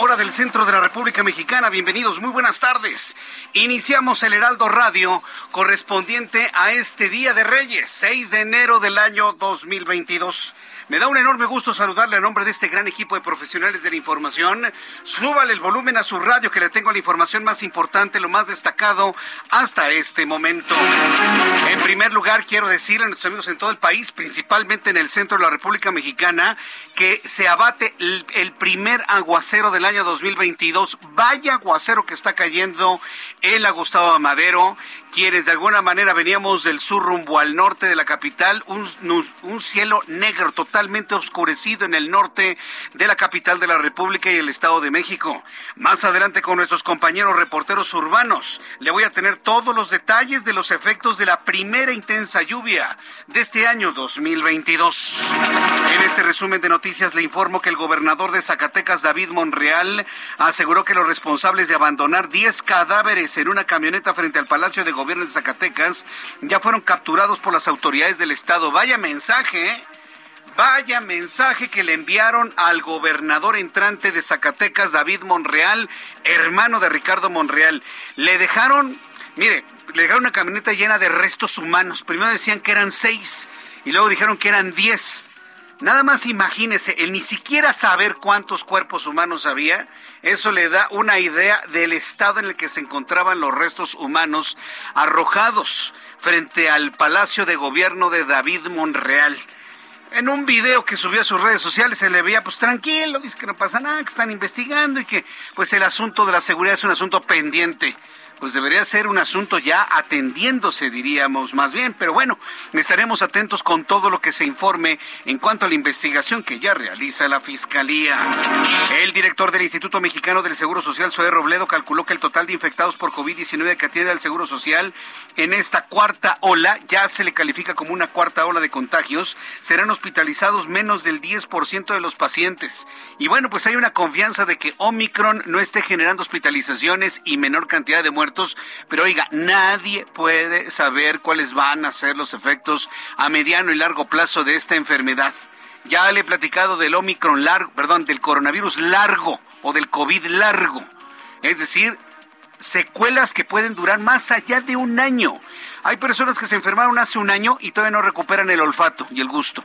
hora del centro de la República Mexicana. Bienvenidos, muy buenas tardes. Iniciamos el Heraldo Radio correspondiente a este Día de Reyes, 6 de enero del año 2022. Me da un enorme gusto saludarle a nombre de este gran equipo de profesionales de la información. Súbale el volumen a su radio que le tengo la información más importante, lo más destacado hasta este momento. En primer lugar, quiero decirle a nuestros amigos en todo el país, principalmente en el centro de la República Mexicana, que se abate el, primer aguacero del año 2022. Vaya aguacero que está cayendo en la Gustavo Madero, quienes de alguna manera veníamos del sur rumbo al norte de la capital, un, cielo negro totalmente oscurecido en el norte de la capital de la República y el Estado de México. Más adelante con nuestros compañeros reporteros urbanos, le voy a tener todos los detalles de los efectos de la primera intensa lluvia de este año 2022. En este resumen de noticias le informo que el gobernador de Zacatecas, David Monreal, aseguró que los responsables de abandonar 10 cadáveres en una camioneta frente al Palacio de Gobierno de Zacatecas ya fueron capturados por las autoridades del Estado. Vaya mensaje, ¿eh? Vaya mensaje que le enviaron al gobernador entrante de Zacatecas, David Monreal, hermano de Ricardo Monreal. Le dejaron, mire, le dejaron una camioneta llena de restos humanos. Primero decían que eran seis y luego dijeron que eran diez. Nada más imagínese, el ni siquiera saber cuántos cuerpos humanos había, eso le da una idea del estado en el que se encontraban los restos humanos arrojados frente al Palacio de Gobierno de David Monreal. En un video que subió a sus redes sociales se le veía pues tranquilo, dice que no pasa nada, que están investigando y que pues el asunto de la seguridad es un asunto pendiente pues debería ser un asunto ya atendiéndose, diríamos más bien. Pero bueno, estaremos atentos con todo lo que se informe en cuanto a la investigación que ya realiza la Fiscalía. El director del Instituto Mexicano del Seguro Social, Zoé Robledo, calculó que el total de infectados por COVID-19 que atiende al Seguro Social en esta cuarta ola, ya se le califica como una cuarta ola de contagios, serán hospitalizados menos del 10% de los pacientes. Y bueno, pues hay una confianza de que Omicron no esté generando hospitalizaciones y menor cantidad de muertes pero oiga, nadie puede saber cuáles van a ser los efectos a mediano y largo plazo de esta enfermedad. Ya le he platicado del Omicron largo, perdón, del coronavirus largo o del COVID largo. Es decir, secuelas que pueden durar más allá de un año. Hay personas que se enfermaron hace un año y todavía no recuperan el olfato y el gusto.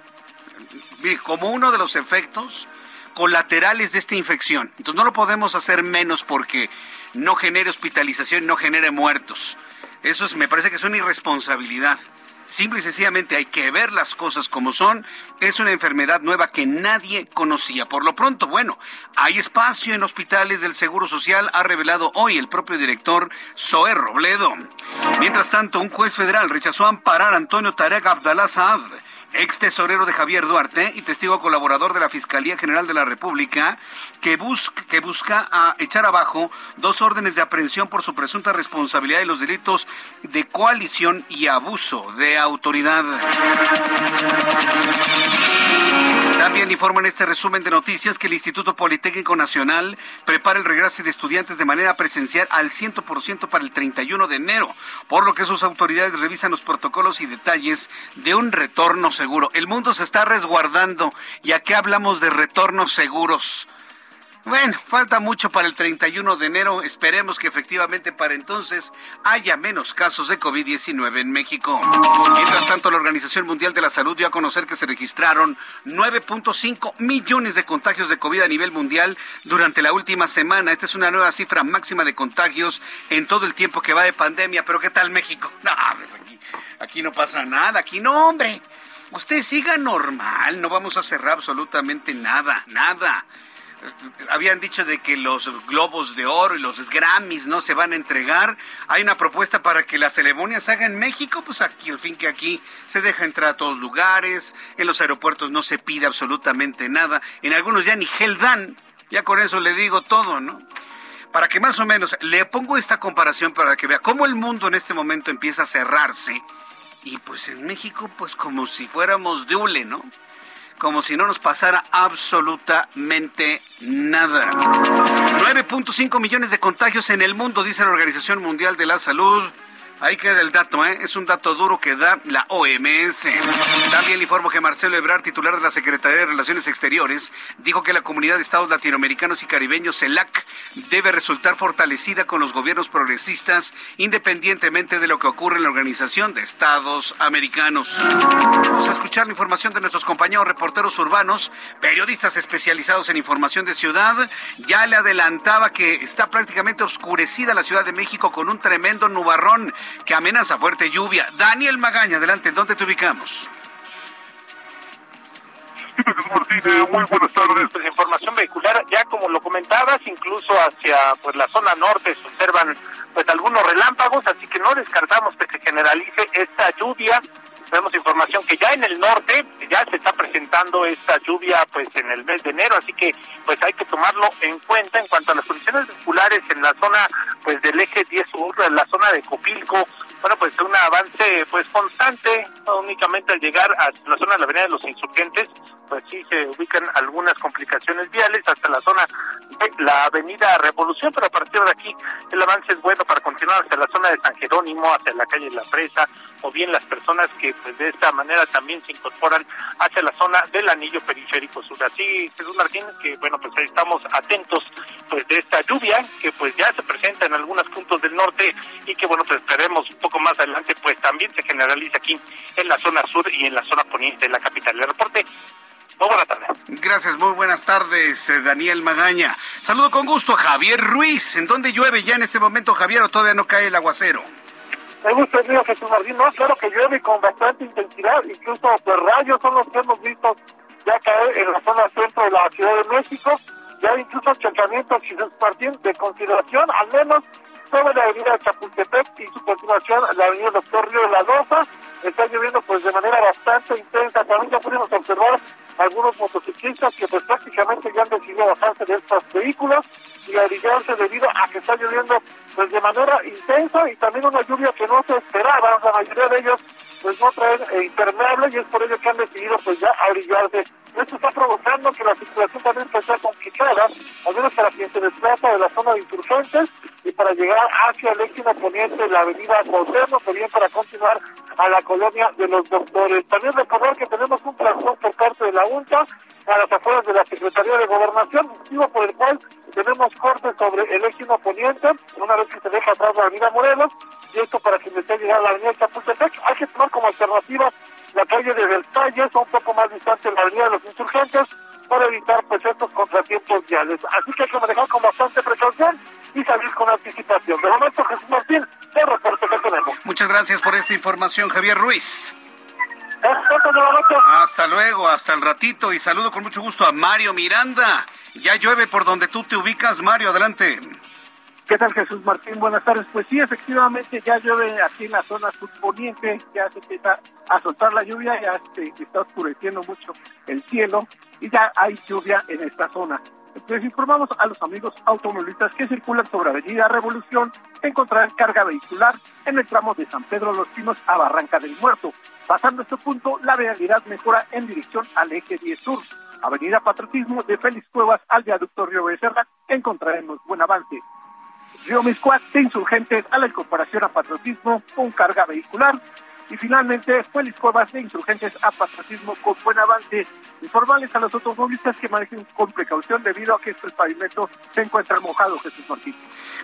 Como uno de los efectos colaterales de esta infección. Entonces no lo podemos hacer menos porque no genere hospitalización, no genere muertos. Eso es, me parece que es una irresponsabilidad. Simple y sencillamente hay que ver las cosas como son. Es una enfermedad nueva que nadie conocía. Por lo pronto, bueno, hay espacio en hospitales del Seguro Social, ha revelado hoy el propio director Zoé Robledo. Mientras tanto, un juez federal rechazó amparar a Antonio Tarek Abdalá Saad ex tesorero de Javier Duarte y testigo colaborador de la Fiscalía General de la República, que, busca, que busca a echar abajo dos órdenes de aprehensión por su presunta responsabilidad en los delitos de coalición y abuso de autoridad. También informa en este resumen de noticias que el Instituto Politécnico Nacional prepara el regreso de estudiantes de manera presencial al 100% para el 31 de enero, por lo que sus autoridades revisan los protocolos y detalles de un retorno seguro. El mundo se está resguardando y aquí hablamos de retornos seguros. Bueno, falta mucho para el 31 de enero. Esperemos que efectivamente para entonces haya menos casos de COVID-19 en México. Mientras tanto, la Organización Mundial de la Salud dio a conocer que se registraron 9.5 millones de contagios de COVID a nivel mundial durante la última semana. Esta es una nueva cifra máxima de contagios en todo el tiempo que va de pandemia. Pero ¿qué tal México? No, pues aquí, aquí no pasa nada. Aquí no, hombre. Usted siga normal. No vamos a cerrar absolutamente nada, nada habían dicho de que los globos de oro y los Grammys no se van a entregar. Hay una propuesta para que la ceremonia se haga en México, pues aquí, al fin que aquí se deja entrar a todos lugares, en los aeropuertos no se pide absolutamente nada, en algunos ya ni gel dan, ya con eso le digo todo, ¿no? Para que más o menos le pongo esta comparación para que vea cómo el mundo en este momento empieza a cerrarse y pues en México pues como si fuéramos de hule, ¿no? Como si no nos pasara absolutamente nada. 9.5 millones de contagios en el mundo, dice la Organización Mundial de la Salud. Ahí queda el dato, ¿eh? es un dato duro que da la OMS. También le informo que Marcelo Ebrard, titular de la Secretaría de Relaciones Exteriores, dijo que la comunidad de estados latinoamericanos y caribeños, CELAC, debe resultar fortalecida con los gobiernos progresistas, independientemente de lo que ocurre en la Organización de Estados Americanos. Vamos a escuchar la información de nuestros compañeros reporteros urbanos, periodistas especializados en información de ciudad. Ya le adelantaba que está prácticamente oscurecida la Ciudad de México con un tremendo nubarrón que amenaza fuerte lluvia. Daniel Magaña, adelante, ¿dónde te ubicamos? muy buenas tardes. Pues, información vehicular, ya como lo comentabas, incluso hacia pues la zona norte se observan pues algunos relámpagos, así que no descartamos que se generalice esta lluvia tenemos información que ya en el norte ya se está presentando esta lluvia pues en el mes de enero, así que pues hay que tomarlo en cuenta. En cuanto a las condiciones vehiculares en la zona pues del eje 10 sur, en la zona de Copilco, bueno pues un avance pues constante, únicamente al llegar a la zona de la avenida de los insurgentes, pues sí se ubican algunas complicaciones viales hasta la zona de la avenida Revolución, pero a partir de aquí el avance es bueno para continuar hacia la zona de San Jerónimo, hacia la calle La Presa, o bien las personas que pues de esta manera también se incorporan hacia la zona del anillo periférico sur. Así, Jesús Martín, que bueno, pues estamos atentos pues de esta lluvia que pues ya se presenta en algunos puntos del norte y que bueno, pues esperemos un poco más adelante pues también se generaliza aquí en la zona sur y en la zona poniente de la capital. del reporte muy buenas tardes. Gracias, muy buenas tardes, eh, Daniel Magaña. Saludo con gusto a Javier Ruiz. ¿En dónde llueve ya en este momento, Javier, o todavía no cae el aguacero? Hemos tenido Jesús Martín, no, claro que llueve con bastante intensidad, incluso pues rayos son los que hemos visto ya caer en la zona centro de la Ciudad de México, ya incluso achacamientos Jesús Martín de consideración, al menos sobre la avenida Chapultepec y su continuación la avenida Doctor Río de la está lloviendo pues de manera bastante intensa, también ya pudimos observar algunos motociclistas que pues prácticamente ya han decidido bajarse de estos vehículos y abrigarse debido a que está lloviendo pues de manera intensa y también una lluvia que no se esperaba, la mayoría de ellos pues no traen eh, impermeable y es por ello que han decidido pues ya abrigarse. Esto está provocando que la circulación también pues, sea complicada, al menos para quien se desplaza de la zona de insurgentes y para llegar hacia el éxito poniente la avenida Cuauhtémoc, o para continuar a la colonia de los doctores. También recordar que tenemos un plantón por parte de la UNTA a las afueras de la Secretaría de Gobernación, motivo por el cual tenemos cortes sobre el éxito poniente, una vez que se deja atrás la avenida Morelos, y esto para quien desee llegar a la avenida Chapultepec, hay que tomar como alternativa la calle de Versalles, un poco más distante de la avenida de los insurgentes, para evitar pues estos contratiempos viales. Así que hay que manejar con bastante precaución y salir con anticipación. De momento, Jesús Martín, el reporte que tenemos. Muchas gracias por esta información, Javier Ruiz. Hasta luego, hasta el ratito y saludo con mucho gusto a Mario Miranda. Ya llueve por donde tú te ubicas, Mario, adelante. ¿Qué tal Jesús Martín? Buenas tardes. Pues sí, efectivamente ya llueve aquí en la zona subponiente, ya se empieza a soltar la lluvia, ya se está oscureciendo mucho el cielo y ya hay lluvia en esta zona. Les informamos a los amigos automovilistas que circulan sobre Avenida Revolución encontrarán carga vehicular en el tramo de San Pedro Los Pinos a Barranca del Muerto. Pasando este punto, la vialidad mejora en dirección al eje 10 Sur. Avenida Patriotismo de Félix Cuevas al viaducto Río Becerra encontraremos buen avance. Río Miscuac de Insurgentes a la incorporación a Patriotismo con carga vehicular Y finalmente, Félix Cuevas de Insurgentes a patriotismo con buen avance. Informales a los automovilistas que manejen con precaución debido a que el pavimento se encuentra mojado, Jesús Martín.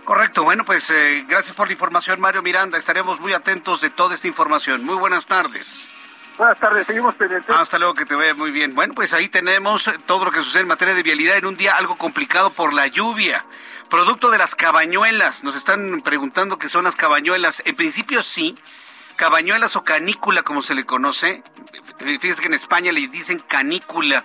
Correcto, bueno, pues eh, gracias por la información, Mario Miranda. Estaremos muy atentos de toda esta información. Muy buenas tardes. Buenas tardes, seguimos pendientes. Hasta luego, que te vaya muy bien. Bueno, pues ahí tenemos todo lo que sucede en materia de vialidad en un día algo complicado por la lluvia. Producto de las cabañuelas. Nos están preguntando qué son las cabañuelas. En principio sí, cabañuelas o canícula, como se le conoce. Fíjense que en España le dicen canícula,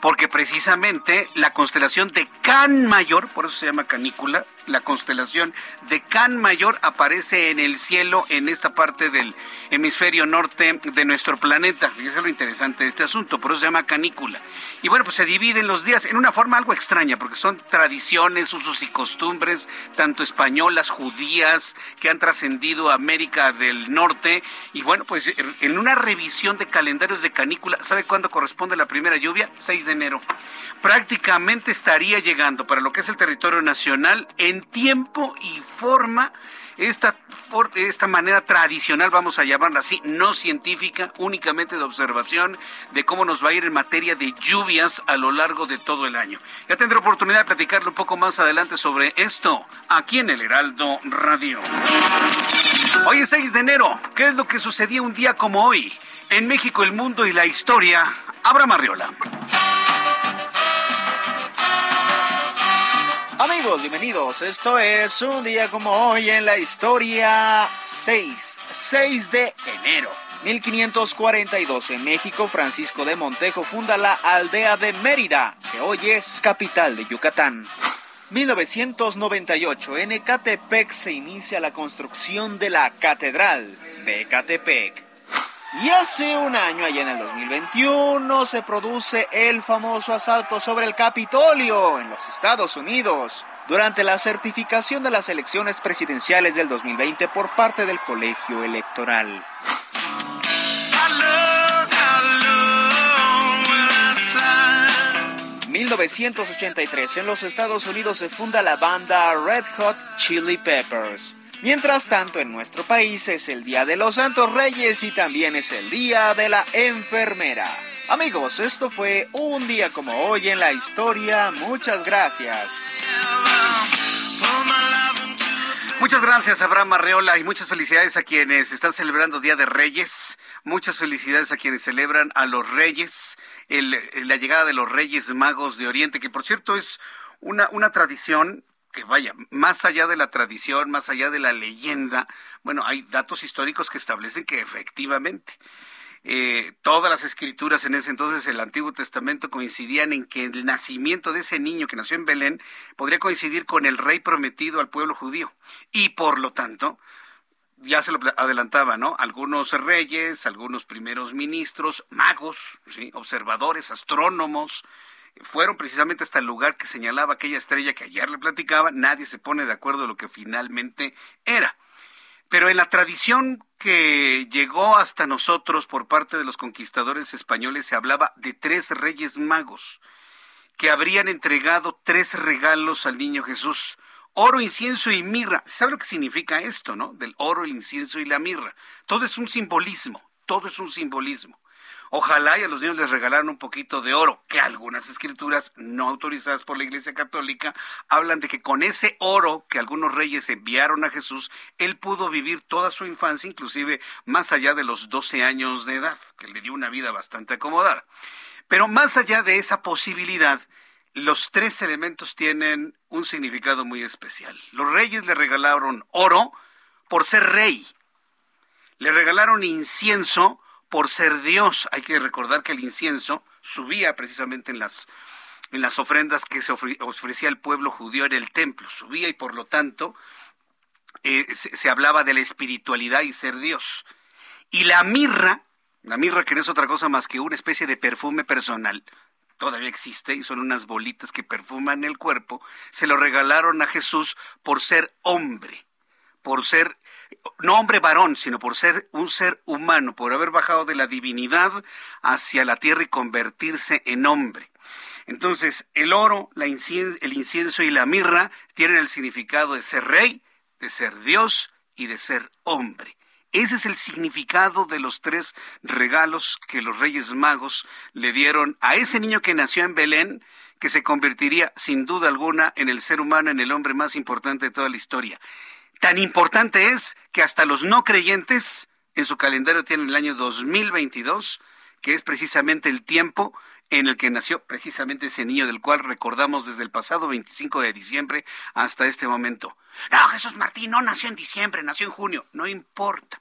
porque precisamente la constelación de Can Mayor, por eso se llama canícula, la constelación de Can Mayor aparece en el cielo en esta parte del hemisferio norte de nuestro planeta. Y eso es lo interesante de este asunto, por eso se llama canícula. Y bueno, pues se dividen los días en una forma algo extraña, porque son tradiciones, usos y costumbres, tanto españolas, judías, que han trascendido a América del Norte. Y bueno, pues en una revisión de calendarios de canícula, ¿sabe cuándo corresponde la primera lluvia? 6 de enero. Prácticamente estaría llegando para lo que es el territorio nacional tiempo y forma esta, esta manera tradicional, vamos a llamarla así, no científica, únicamente de observación de cómo nos va a ir en materia de lluvias a lo largo de todo el año. Ya tendré oportunidad de platicarle un poco más adelante sobre esto aquí en el Heraldo Radio. Hoy es 6 de enero. ¿Qué es lo que sucedía un día como hoy? En México, el mundo y la historia. Abra Marriola. Amigos, bienvenidos. Esto es un día como hoy en la historia 6, 6 de enero. 1542 en México, Francisco de Montejo funda la aldea de Mérida, que hoy es capital de Yucatán. 1998 en Ecatepec se inicia la construcción de la Catedral de Ecatepec. Y hace un año, allá en el 2021, se produce el famoso asalto sobre el Capitolio en los Estados Unidos durante la certificación de las elecciones presidenciales del 2020 por parte del colegio electoral. 1983 en los Estados Unidos se funda la banda Red Hot Chili Peppers. Mientras tanto, en nuestro país es el Día de los Santos Reyes y también es el Día de la Enfermera. Amigos, esto fue un día como hoy en la historia. Muchas gracias. Muchas gracias, Abraham Arreola, y muchas felicidades a quienes están celebrando Día de Reyes. Muchas felicidades a quienes celebran a los Reyes, la llegada de los Reyes Magos de Oriente, que por cierto es una, una tradición que vaya, más allá de la tradición, más allá de la leyenda, bueno, hay datos históricos que establecen que efectivamente eh, todas las escrituras en ese entonces, el Antiguo Testamento, coincidían en que el nacimiento de ese niño que nació en Belén podría coincidir con el rey prometido al pueblo judío. Y por lo tanto, ya se lo adelantaba, ¿no? Algunos reyes, algunos primeros ministros, magos, ¿sí? observadores, astrónomos, fueron precisamente hasta el lugar que señalaba aquella estrella que ayer le platicaba, nadie se pone de acuerdo de lo que finalmente era. Pero en la tradición que llegó hasta nosotros por parte de los conquistadores españoles se hablaba de tres reyes magos que habrían entregado tres regalos al niño Jesús. Oro, incienso y mirra. ¿Sabe lo que significa esto, no? Del oro, el incienso y la mirra. Todo es un simbolismo, todo es un simbolismo. Ojalá y a los niños les regalaran un poquito de oro, que algunas escrituras no autorizadas por la Iglesia Católica hablan de que con ese oro que algunos reyes enviaron a Jesús, él pudo vivir toda su infancia, inclusive más allá de los 12 años de edad, que le dio una vida bastante acomodada. Pero más allá de esa posibilidad, los tres elementos tienen un significado muy especial. Los reyes le regalaron oro por ser rey. Le regalaron incienso por ser Dios. Hay que recordar que el incienso subía precisamente en las en las ofrendas que se ofrecía al pueblo judío en el templo, subía y por lo tanto eh, se, hablaba de la espiritualidad y ser Dios. Y la mirra, la mirra que no es otra cosa más que una especie de perfume personal, todavía existe y son unas bolitas que perfuman el cuerpo, se lo regalaron a Jesús por ser hombre, por ser no hombre varón, sino por ser un ser humano, por haber bajado de la divinidad hacia la tierra y convertirse en hombre. Entonces, el oro, el incienso y la mirra tienen el significado de ser rey, de ser Dios y de ser hombre. Ese es el significado de los tres regalos que los Reyes Magos le dieron a ese niño que nació en Belén, que se convertiría sin duda alguna en el ser humano, en el hombre más importante de toda la historia. Tan importante es que hasta los no creyentes en su calendario tienen el año 2022, que es precisamente el tiempo en el que nació precisamente ese niño del cual recordamos desde el pasado 25 de diciembre hasta este momento. No, Jesús Martín no nació en diciembre, nació en junio. No importa.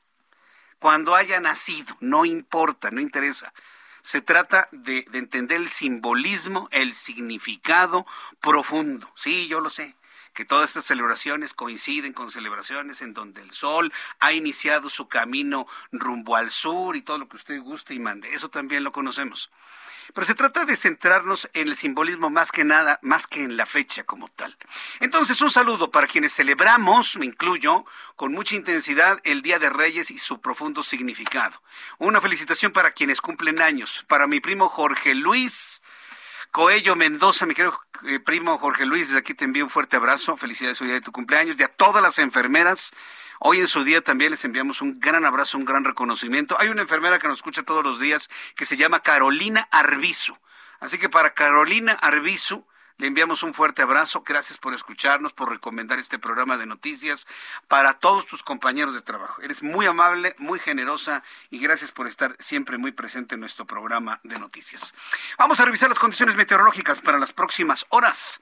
Cuando haya nacido, no importa, no interesa. Se trata de, de entender el simbolismo, el significado profundo. Sí, yo lo sé que todas estas celebraciones coinciden con celebraciones en donde el sol ha iniciado su camino rumbo al sur y todo lo que usted guste y mande. Eso también lo conocemos. Pero se trata de centrarnos en el simbolismo más que nada, más que en la fecha como tal. Entonces, un saludo para quienes celebramos, me incluyo, con mucha intensidad el Día de Reyes y su profundo significado. Una felicitación para quienes cumplen años, para mi primo Jorge Luis, Coello Mendoza, mi querido eh, primo Jorge Luis, desde aquí te envío un fuerte abrazo. Felicidades hoy día de tu cumpleaños. Y a todas las enfermeras, hoy en su día también les enviamos un gran abrazo, un gran reconocimiento. Hay una enfermera que nos escucha todos los días que se llama Carolina Arbizu. Así que para Carolina Arbizu, le enviamos un fuerte abrazo. Gracias por escucharnos, por recomendar este programa de noticias para todos tus compañeros de trabajo. Eres muy amable, muy generosa y gracias por estar siempre muy presente en nuestro programa de noticias. Vamos a revisar las condiciones meteorológicas para las próximas horas.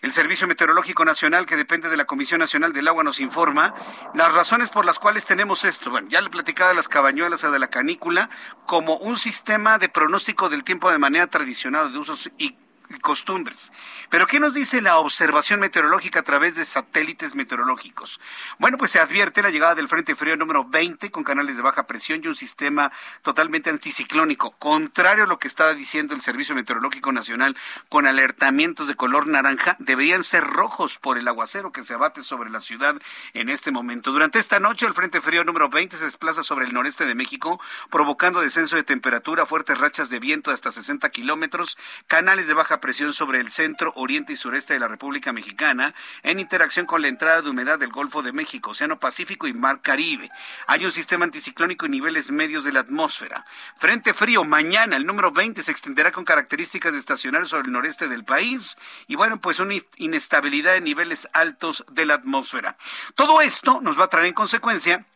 El Servicio Meteorológico Nacional, que depende de la Comisión Nacional del Agua, nos informa las razones por las cuales tenemos esto. Bueno, ya le platicaba de las cabañuelas o de la canícula como un sistema de pronóstico del tiempo de manera tradicional de usos y costumbres. Pero ¿qué nos dice la observación meteorológica a través de satélites meteorológicos? Bueno, pues se advierte la llegada del Frente Frío número 20 con canales de baja presión y un sistema totalmente anticiclónico, contrario a lo que está diciendo el Servicio Meteorológico Nacional con alertamientos de color naranja, deberían ser rojos por el aguacero que se abate sobre la ciudad en este momento. Durante esta noche el Frente Frío número 20 se desplaza sobre el noreste de México, provocando descenso de temperatura, fuertes rachas de viento hasta 60 kilómetros, canales de baja presión sobre el centro, oriente y sureste de la República Mexicana en interacción con la entrada de humedad del Golfo de México, Océano Pacífico y Mar Caribe. Hay un sistema anticiclónico en niveles medios de la atmósfera. Frente frío, mañana el número 20 se extenderá con características de estacionar sobre el noreste del país y bueno, pues una inestabilidad en niveles altos de la atmósfera. Todo esto nos va a traer en consecuencia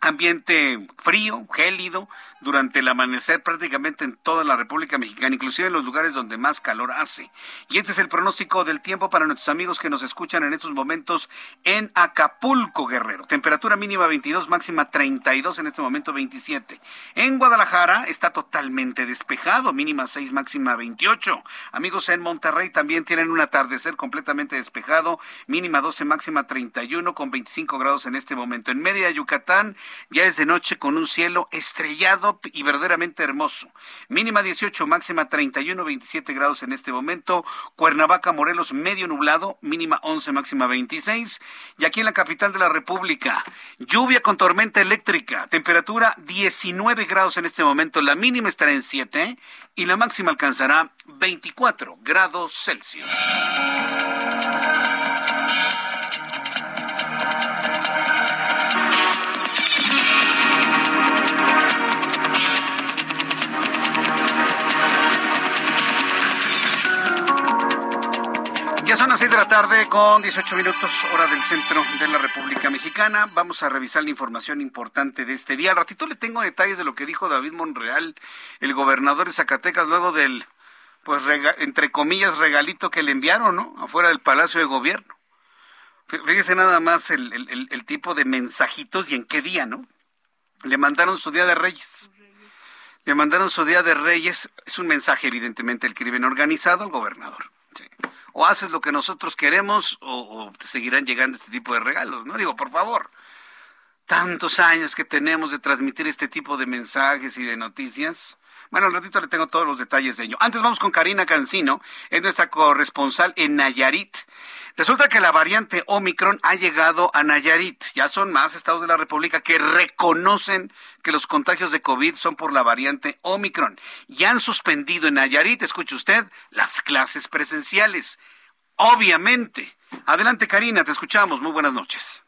ambiente frío, gélido, durante el amanecer prácticamente en toda la República Mexicana, inclusive en los lugares donde más calor hace. Y este es el pronóstico del tiempo para nuestros amigos que nos escuchan en estos momentos en Acapulco, Guerrero. Temperatura mínima 22, máxima 32, en este momento 27. En Guadalajara está totalmente despejado, mínima 6, máxima 28. Amigos en Monterrey también tienen un atardecer completamente despejado, mínima 12, máxima 31, con 25 grados en este momento. En Mérida, Yucatán, ya es de noche con un cielo estrellado y verdaderamente hermoso. Mínima 18, máxima 31, 27 grados en este momento. Cuernavaca, Morelos, medio nublado, mínima 11, máxima 26. Y aquí en la capital de la República, lluvia con tormenta eléctrica, temperatura 19 grados en este momento. La mínima estará en 7 y la máxima alcanzará 24 grados Celsius. Las seis de la tarde con 18 minutos hora del centro de la República Mexicana. Vamos a revisar la información importante de este día. Al ratito le tengo detalles de lo que dijo David Monreal, el gobernador de Zacatecas, luego del, pues, entre comillas, regalito que le enviaron, ¿no? Afuera del Palacio de Gobierno. Fíjese nada más el, el tipo de mensajitos y en qué día, ¿no? Le mandaron su Día de Reyes. Le mandaron su Día de Reyes. Es un mensaje, evidentemente, el crimen organizado al gobernador. Sí o haces lo que nosotros queremos o, te seguirán llegando este tipo de regalos, ¿no? Digo, por favor, tantos años que tenemos de transmitir este tipo de mensajes y de noticias. Bueno, al ratito le tengo todos los detalles de ello. Antes vamos con Karina Cancino, es nuestra corresponsal en Nayarit. Resulta que la variante Omicron ha llegado a Nayarit. Ya son más estados de la República que reconocen que los contagios de COVID son por la variante Omicron. Y han suspendido en Nayarit, escuche usted, las clases presenciales. Obviamente. Adelante, Karina, te escuchamos. Muy buenas noches.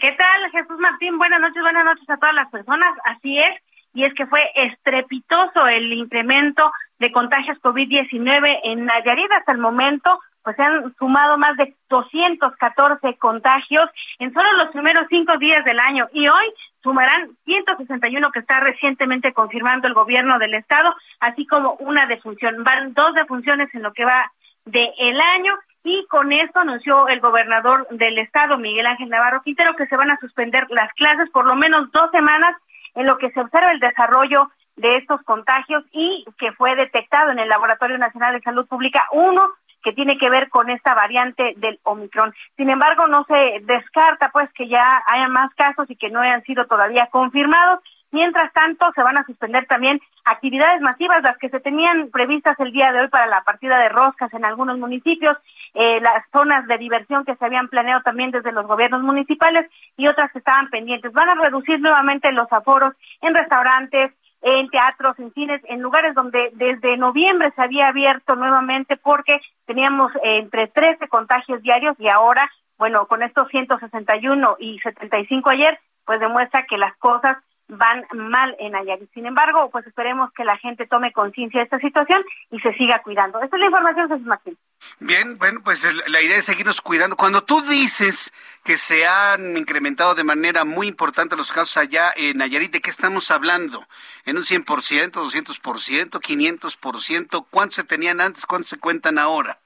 ¿Qué tal, Jesús Martín? Buenas noches, buenas noches a todas las personas. Así es, y es que fue estrepitoso el incremento de contagios COVID-19 en Nayarit hasta el momento pues se han sumado más de 214 contagios en solo los primeros cinco días del año y hoy sumarán 161 que está recientemente confirmando el gobierno del estado, así como una defunción. Van dos defunciones en lo que va de el año y con esto anunció el gobernador del estado, Miguel Ángel Navarro Quintero, que se van a suspender las clases por lo menos dos semanas en lo que se observa el desarrollo de estos contagios y que fue detectado en el Laboratorio Nacional de Salud Pública uno que tiene que ver con esta variante del Omicron. Sin embargo, no se descarta pues que ya haya más casos y que no hayan sido todavía confirmados. Mientras tanto, se van a suspender también actividades masivas, las que se tenían previstas el día de hoy para la partida de roscas en algunos municipios, eh, las zonas de diversión que se habían planeado también desde los gobiernos municipales y otras que estaban pendientes. Van a reducir nuevamente los aforos en restaurantes, en teatros, en cines, en lugares donde desde noviembre se había abierto nuevamente porque teníamos eh, entre 13 contagios diarios y ahora, bueno, con estos 161 y 75 ayer, pues demuestra que las cosas van mal en Nayarit. Sin embargo, pues esperemos que la gente tome conciencia de esta situación y se siga cuidando. Esta es la información, Jesús Martín. Bien, bueno, pues la idea es seguirnos cuidando. Cuando tú dices que se han incrementado de manera muy importante los casos allá en Nayarit, ¿de qué estamos hablando? ¿En un 100%, 200%, 500%? ¿Cuántos se tenían antes? ¿Cuántos se cuentan ahora?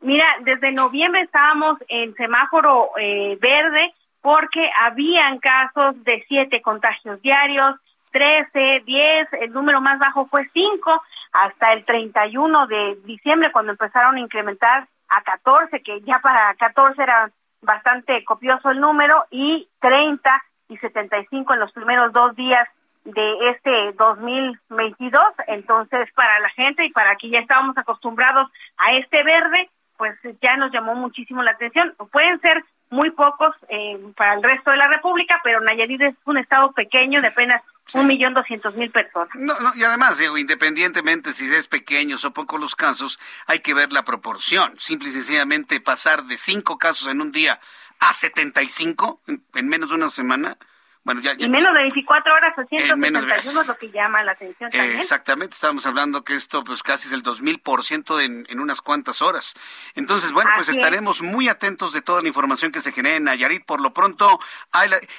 Mira, desde noviembre estábamos en semáforo eh, verde porque habían casos de siete contagios diarios, 13, 10, el número más bajo fue 5, hasta el 31 de diciembre cuando empezaron a incrementar a 14, que ya para 14 era bastante copioso el número, y 30 y 75 en los primeros dos días de este 2022. Entonces, para la gente y para que ya estábamos acostumbrados a este verde, pues ya nos llamó muchísimo la atención. Pueden ser muy pocos eh, para el resto de la República, pero Nayarit es un estado pequeño de apenas un millón doscientos mil personas. No, no, y además, digo, independientemente si es pequeños o pocos los casos, hay que ver la proporción. Simple y sencillamente pasar de cinco casos en un día a 75 en, en menos de una semana, bueno, ya, y menos de 24 horas o 171 es lo que llama la atención también. exactamente, estábamos hablando que esto pues casi es el 2000% en, en unas cuantas horas. Entonces, bueno, pues estaremos muy atentos de toda la información que se genere en Nayarit. Por lo pronto,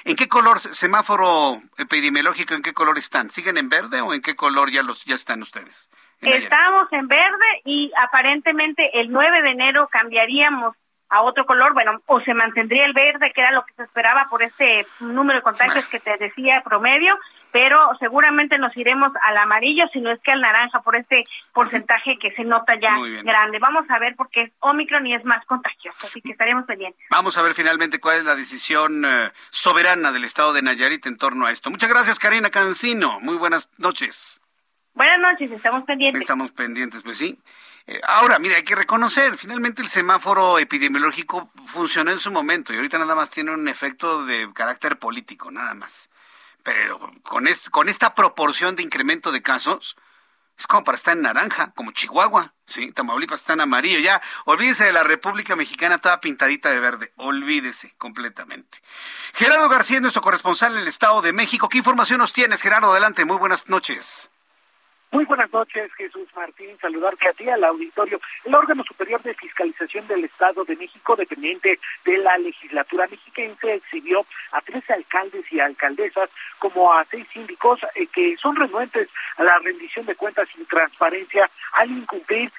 ¿en qué color semáforo epidemiológico, en qué color están? ¿Siguen en verde o en qué color ya, los, ya están ustedes? Estamos en verde y aparentemente el 9 de enero cambiaríamos a otro color, bueno, o se mantendría el verde, que era lo que se esperaba por este número de contagios que te decía promedio, pero seguramente nos iremos al amarillo, si no es que al naranja, por este porcentaje que se nota ya grande. Vamos a ver porque es Omicron y es más contagioso, así que estaremos pendientes. Vamos a ver finalmente cuál es la decisión eh, soberana del Estado de Nayarit en torno a esto. Muchas gracias, Karina Cancino. Muy buenas noches. Buenas noches, estamos pendientes. Estamos pendientes, pues sí. Eh, ahora, mira, hay que reconocer, finalmente el semáforo epidemiológico funcionó en su momento y ahorita nada más tiene un efecto de carácter político, nada más. Pero con, con esta proporción de incremento de casos, es como para estar en naranja, como Chihuahua, ¿sí? Tamaulipas está en amarillo, ya, olvídese de la República Mexicana toda pintadita de verde, olvídese completamente. Gerardo García, nuestro corresponsal en el Estado de México, ¿qué información nos tienes, Gerardo? Adelante, muy buenas noches. Muy buenas noches, Jesús Martín. Saludarte a ti, al auditorio. El órgano superior de fiscalización del Estado de México, dependiente de la legislatura mexiquense, exhibió a tres alcaldes y alcaldesas como a seis síndicos eh, que son renuentes a la rendición de cuentas y transparencia al incumplir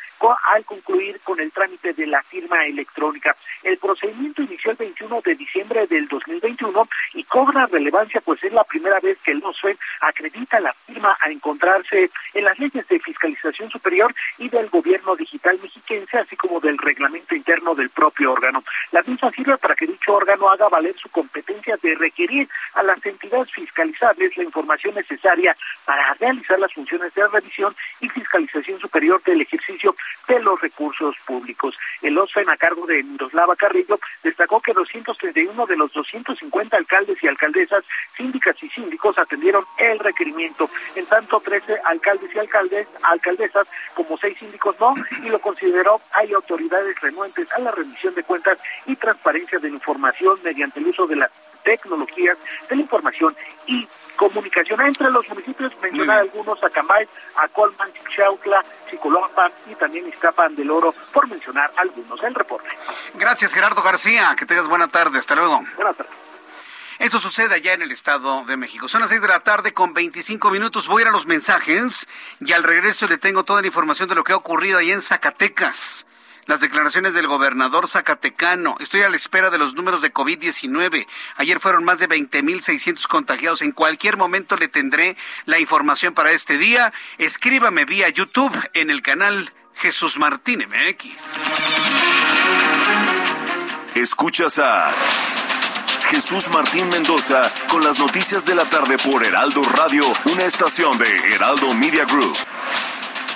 al concluir con el trámite de la firma electrónica. El procedimiento inició el 21 de diciembre del 2021 y cobra relevancia pues es la primera vez que el OSFE acredita la firma a encontrarse en las leyes de fiscalización superior y del gobierno digital mexiquense, así como del reglamento interno del propio órgano. La misma sirve para que dicho órgano haga valer su competencia de requerir a las entidades fiscalizables la información necesaria para realizar las funciones de revisión y fiscalización superior del ejercicio de los recursos públicos. El OSFEN a cargo de Miroslava Carrillo destacó que 231 de los 250 alcaldes y alcaldesas, síndicas y síndicos atendieron el requerimiento. En tanto, 13 alcaldes y alcaldes, alcaldesas como seis síndicos no y lo consideró hay autoridades renuentes a la rendición de cuentas y transparencia de información mediante el uso de las Tecnologías de la Información y Comunicación. Entre los municipios mencionar algunos, Acambay, Acolman, Chichautla, Chicolompa y también Iztapan del Oro, por mencionar algunos. El reporte. Gracias, Gerardo García. Que tengas buena tarde. Hasta luego. Buenas tardes. Eso sucede allá en el Estado de México. Son las 6 de la tarde con 25 minutos. Voy a ir a los mensajes y al regreso le tengo toda la información de lo que ha ocurrido allá en Zacatecas. Las declaraciones del gobernador zacatecano. Estoy a la espera de los números de COVID-19. Ayer fueron más de 20.600 contagiados. En cualquier momento le tendré la información para este día. Escríbame vía YouTube en el canal Jesús Martín MX. Escuchas a Jesús Martín Mendoza con las noticias de la tarde por Heraldo Radio, una estación de Heraldo Media Group.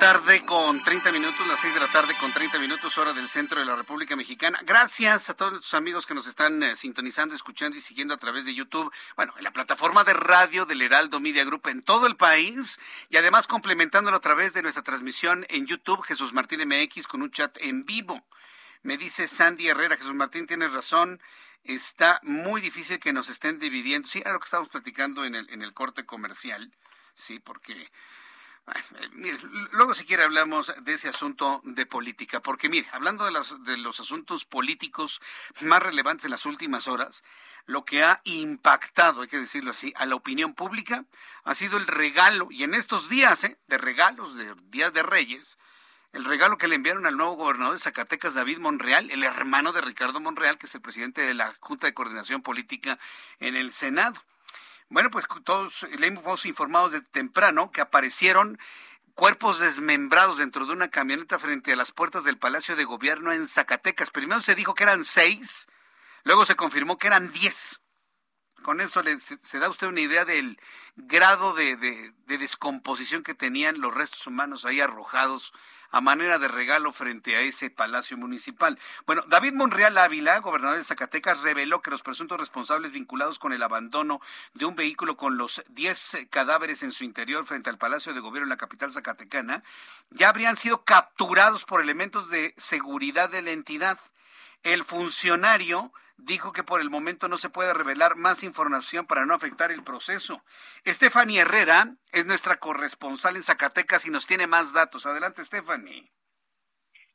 Tarde con 30 minutos, las 6 de la tarde con 30 minutos, hora del centro de la República Mexicana. Gracias a todos los amigos que nos están eh, sintonizando, escuchando y siguiendo a través de YouTube. Bueno, en la plataforma de radio del Heraldo Media Group en todo el país y además complementándolo a través de nuestra transmisión en YouTube, Jesús Martín MX, con un chat en vivo. Me dice Sandy Herrera, Jesús Martín, tienes razón está muy difícil que nos estén dividiendo. Sí, era lo que estábamos platicando en el, en el corte comercial, sí, porque luego si quiere hablamos de ese asunto de política, porque mire, hablando de, las, los asuntos políticos más relevantes en las últimas horas, lo que ha impactado, hay que decirlo así, a la opinión pública ha sido el regalo, y en estos días ¿eh? de regalos, de días de reyes, el regalo que le enviaron al nuevo gobernador de Zacatecas, David Monreal, el hermano de Ricardo Monreal, que es el presidente de la Junta de Coordinación Política en el Senado. Bueno, pues todos le hemos informado de temprano que aparecieron cuerpos desmembrados dentro de una camioneta frente a las puertas del Palacio de Gobierno en Zacatecas. Primero se dijo que eran seis, luego se confirmó que eran diez. Con eso se, da usted una idea del grado de, de descomposición que tenían los restos humanos ahí arrojados a manera de regalo frente a ese palacio municipal. Bueno, David Monreal Ávila, gobernador de Zacatecas, reveló que los presuntos responsables vinculados con el abandono de un vehículo con los 10 cadáveres en su interior frente al Palacio de Gobierno en la capital zacatecana ya habrían sido capturados por elementos de seguridad de la entidad. El funcionario dijo que por el momento no se puede revelar más información para no afectar el proceso. Stephanie Herrera es nuestra corresponsal en Zacatecas y nos tiene más datos. Adelante, Stephanie.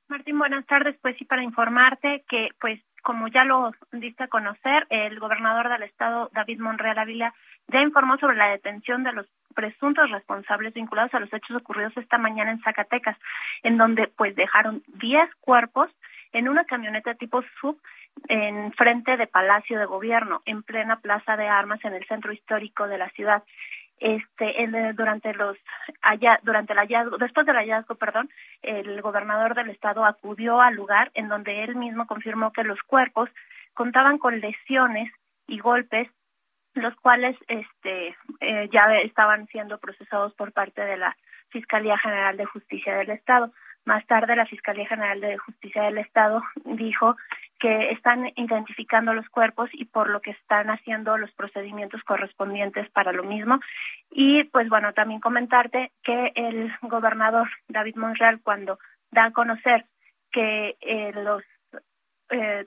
Martín, buenas tardes. Pues sí, para informarte que, pues, como ya lo diste a conocer, el gobernador del estado, David Monreal Ávila, ya informó sobre la detención de los presuntos responsables vinculados a los hechos ocurridos esta mañana en Zacatecas, en donde pues dejaron 10 cuerpos en una camioneta tipo sub en frente de Palacio de Gobierno, en plena Plaza de Armas en el centro histórico de la ciudad. Este, durante los allá, durante el hallazgo, después del hallazgo, perdón, el gobernador del estado acudió al lugar en donde él mismo confirmó que los cuerpos contaban con lesiones y golpes, los cuales este eh, ya estaban siendo procesados por parte de la Fiscalía General de Justicia del Estado. Más tarde, la Fiscalía General de Justicia del Estado dijo que están identificando los cuerpos y por lo que están haciendo los procedimientos correspondientes para lo mismo. Y pues bueno, también comentarte que el gobernador David Monreal cuando da a conocer que eh, los eh,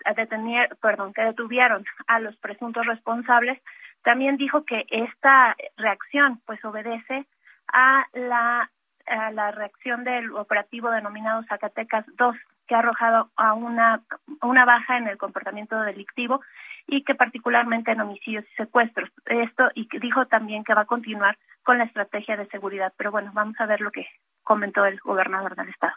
perdón, que detuvieron a los presuntos responsables, también dijo que esta reacción pues obedece a la a la reacción del operativo denominado Zacatecas 2, que ha arrojado a una, una baja en el comportamiento delictivo y que particularmente en homicidios y secuestros. Esto y dijo también que va a continuar con la estrategia de seguridad. Pero bueno, vamos a ver lo que comentó el gobernador del estado.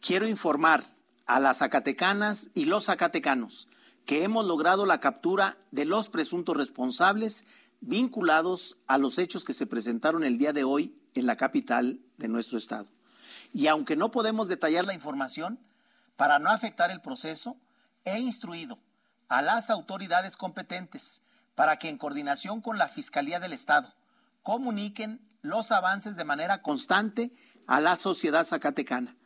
Quiero informar a las zacatecanas y los zacatecanos que hemos logrado la captura de los presuntos responsables vinculados a los hechos que se presentaron el día de hoy en la capital de nuestro estado. Y aunque no podemos detallar la información, para no afectar el proceso, he instruido a las autoridades competentes para que en coordinación con la Fiscalía del Estado, comuniquen los avances de manera constante a la sociedad zacatecana.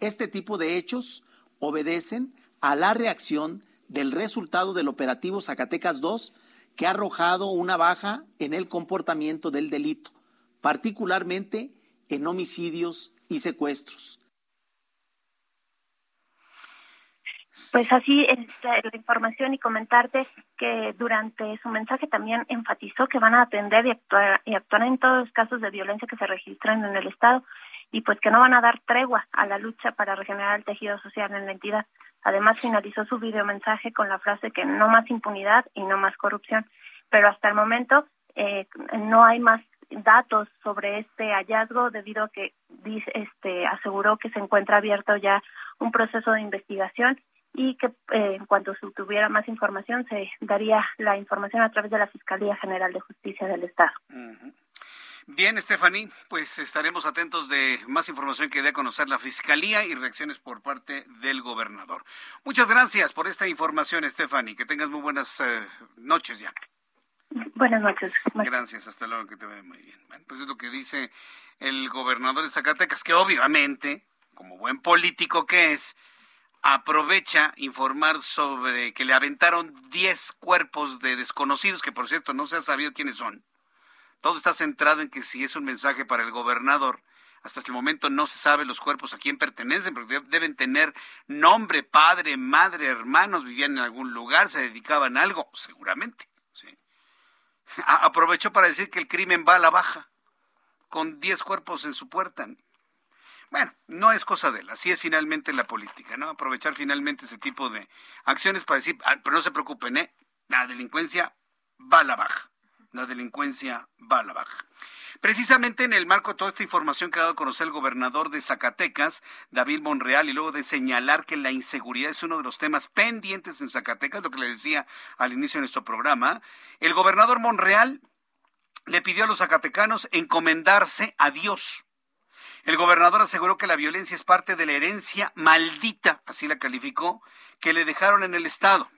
Este tipo de hechos obedecen a la reacción del resultado del operativo Zacatecas 2 que ha arrojado una baja en el comportamiento del delito, particularmente en homicidios y secuestros. Pues así es la información y comentarte que durante su mensaje también enfatizó que van a atender y actuar, y actuar en todos los casos de violencia que se registran en el Estado y pues que no van a dar tregua a la lucha para regenerar el tejido social en la entidad. Además finalizó su videomensaje con la frase que no más impunidad y no más corrupción. Pero hasta el momento eh, no hay más datos sobre este hallazgo debido a que este aseguró que se encuentra abierto ya un proceso de investigación y que eh, en cuanto se tuviera más información se daría la información a través de la Fiscalía General de Justicia del Estado. Bien, Stephanie, pues estaremos atentos de más información que dé a conocer la Fiscalía y reacciones por parte del gobernador. Muchas gracias por esta información, Stephanie. Que tengas muy buenas eh, noches ya. Buenas noches. Gracias, hasta luego, que te vea muy bien. Bueno, pues es lo que dice el gobernador de Zacatecas, que obviamente, como buen político que es, aprovecha informar sobre que le aventaron 10 cuerpos de desconocidos, que por cierto no se ha sabido quiénes son todo está centrado en que si es un mensaje para el gobernador, hasta este momento no se sabe los cuerpos a quién pertenecen, porque deben tener nombre, padre, madre, hermanos, vivían en algún lugar, se dedicaban a algo, seguramente. Aprovechó para decir que el crimen va a la baja, con 10 cuerpos en su puerta. Bueno, no es cosa de él, así es finalmente la política, ¿no? Aprovechar finalmente ese tipo de acciones para decir, ah, pero no se preocupen, ¿eh? La delincuencia va a la baja la delincuencia va a la baja. Precisamente en el marco de toda esta información que ha dado a conocer el gobernador de Zacatecas, David Monreal, y luego de señalar que la inseguridad es uno de los temas pendientes en Zacatecas, lo que le decía al inicio de nuestro programa, el gobernador Monreal le pidió a los zacatecanos encomendarse a Dios. El gobernador aseguró que la violencia es parte de la herencia maldita, así la calificó, que le dejaron en el Estado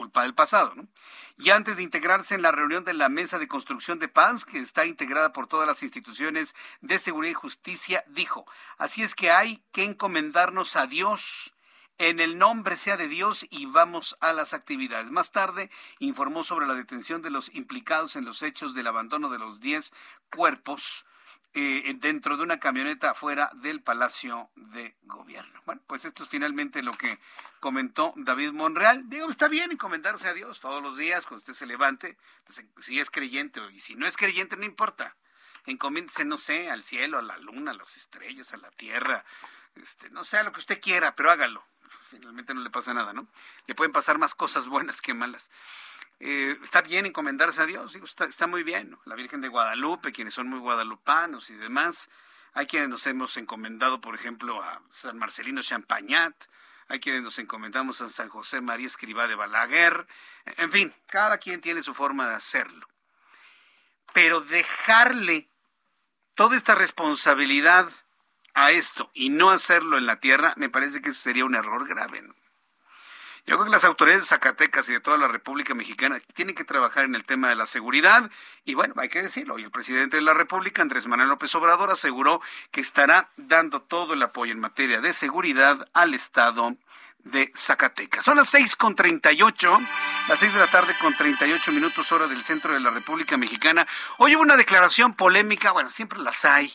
culpa del pasado, ¿no? Y antes de integrarse en la reunión de la Mesa de Construcción de Paz, que está integrada por todas las instituciones de seguridad y justicia, dijo, así es que hay que encomendarnos a Dios. En el nombre sea de Dios y vamos a las actividades. Más tarde informó sobre la detención de los implicados en los hechos del abandono de los 10 cuerpos eh, dentro de una camioneta fuera del Palacio de Gobierno. Bueno, pues esto es finalmente lo que comentó David Monreal. Digo, está bien encomendarse a Dios todos los días cuando usted se levante, si es creyente y si no es creyente, no importa. Encomiéndese, no sé, al cielo, a la luna, a las estrellas, a la tierra, este, no sé, a lo que usted quiera, pero hágalo. Finalmente no le pasa nada, ¿no? Le pueden pasar más cosas buenas que malas. Eh, está bien encomendarse a Dios, está, muy bien. La Virgen de Guadalupe, quienes son muy guadalupanos y demás. Hay quienes nos hemos encomendado, por ejemplo, a San Marcelino Champagnat, hay quienes nos encomendamos a San José María Escribá de Balaguer. En fin, cada quien tiene su forma de hacerlo. Pero dejarle toda esta responsabilidad a esto y no hacerlo en la tierra, me parece que sería un error grave. Yo creo que las autoridades de Zacatecas y de toda la República Mexicana tienen que trabajar en el tema de la seguridad y bueno, hay que decirlo, y el presidente de la República, Andrés Manuel López Obrador, aseguró que estará dando todo el apoyo en materia de seguridad al Estado de Zacatecas. Son las seis con treinta y ocho, las seis de la tarde con treinta y ocho minutos hora del centro de la República Mexicana. Hoy hubo una declaración polémica, bueno, siempre las hay,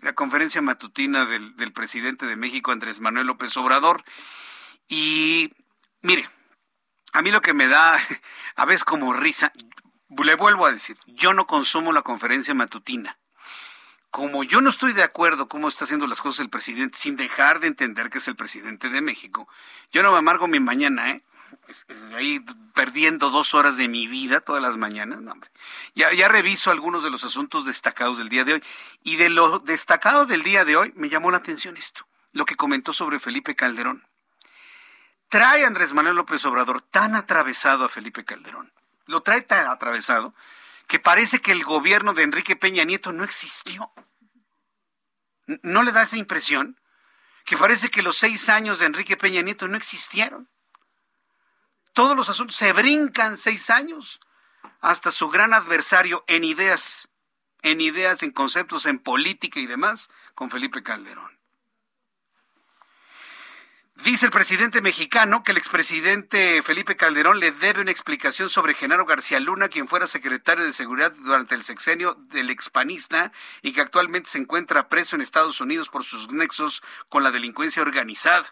la conferencia matutina del, del presidente de México, Andrés Manuel López Obrador, y Mire, a mí lo que me da a veces como risa, le vuelvo a decir, yo no consumo la conferencia matutina. Como yo no estoy de acuerdo cómo está haciendo las cosas el presidente, sin dejar de entender que es el presidente de México, yo no me amargo mi mañana, ¿eh? ahí perdiendo dos horas de mi vida todas las mañanas. No, hombre. Ya, ya reviso algunos de los asuntos destacados del día de hoy. Y de lo destacado del día de hoy me llamó la atención esto, lo que comentó sobre Felipe Calderón trae Andrés Manuel López Obrador tan atravesado a Felipe Calderón, lo trae tan atravesado, que parece que el gobierno de Enrique Peña Nieto no existió. ¿No le da esa impresión? Que parece que los seis años de Enrique Peña Nieto no existieron. Todos los asuntos se brincan seis años hasta su gran adversario en ideas, en ideas, en conceptos, en política y demás con Felipe Calderón. Dice el presidente mexicano que el expresidente Felipe Calderón le debe una explicación sobre Genaro García Luna, quien fuera secretario de Seguridad durante el sexenio del expanista y que actualmente se encuentra preso en Estados Unidos por sus nexos con la delincuencia organizada.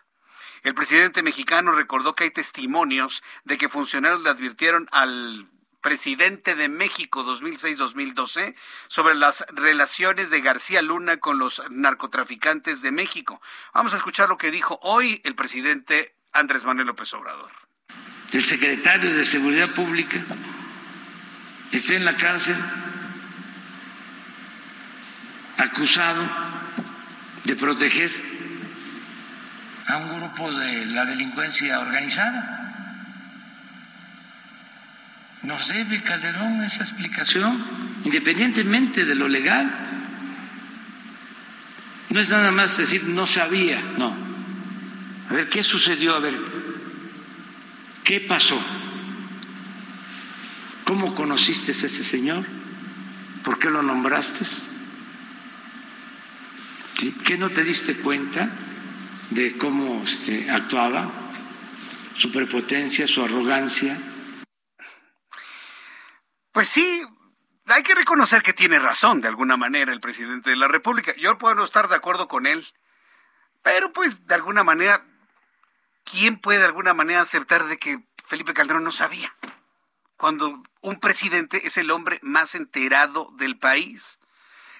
El presidente mexicano recordó que hay testimonios de que funcionarios le advirtieron al presidente de México 2006-2012 sobre las relaciones de García Luna con los narcotraficantes de México. Vamos a escuchar lo que dijo hoy el presidente Andrés Manuel López Obrador. El secretario de Seguridad Pública está en la cárcel acusado de proteger a un grupo de la delincuencia organizada nos debe Calderón esa explicación, independientemente de lo legal. No es nada más decir no sabía, no. A ver, ¿qué sucedió? A ver, ¿qué pasó? ¿Cómo conociste a ese señor? ¿Por qué lo nombraste? ¿Qué no te diste cuenta de cómo este, actuaba? Su prepotencia, su arrogancia pues sí, hay que reconocer que tiene razón de alguna manera el presidente de la República. Yo puedo no estar de acuerdo con él, pero pues de alguna manera, ¿quién puede de alguna manera aceptar de que Felipe Calderón no sabía? Cuando un presidente es el hombre más enterado del país.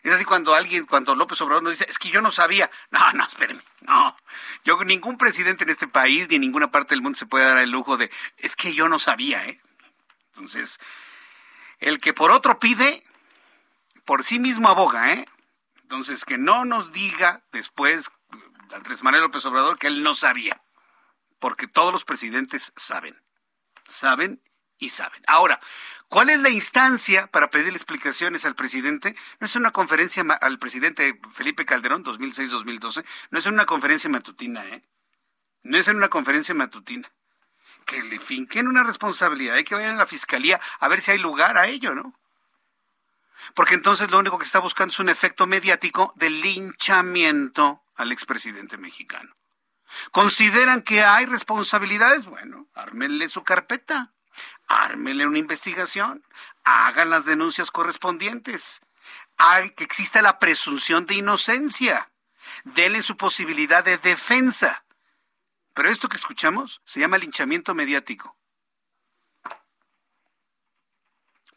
Es así cuando alguien, cuando López Obrador nos dice, es que yo no sabía. No, no, espérenme, no. Yo, ningún presidente en este país ni en ninguna parte del mundo se puede dar el lujo de, es que yo no sabía, ¿eh? Entonces, el que por otro pide, por sí mismo aboga, ¿eh? Entonces, que no nos diga después Andrés Manuel López Obrador que él no sabía, porque todos los presidentes saben, saben y saben. Ahora, ¿cuál es la instancia para pedirle explicaciones al presidente? No es una conferencia al presidente Felipe Calderón 2006-2012, no es una conferencia matutina, ¿eh? No es en una conferencia matutina que le finquen una responsabilidad y que vayan a la fiscalía a ver si hay lugar a ello, ¿no? Porque entonces lo único que está buscando es un efecto mediático de linchamiento al expresidente mexicano. ¿Consideran que hay responsabilidades? Bueno, ármenle su carpeta, ármenle una investigación, hagan las denuncias correspondientes, hay que exista la presunción de inocencia, denle su posibilidad de defensa. Pero esto que escuchamos se llama linchamiento mediático.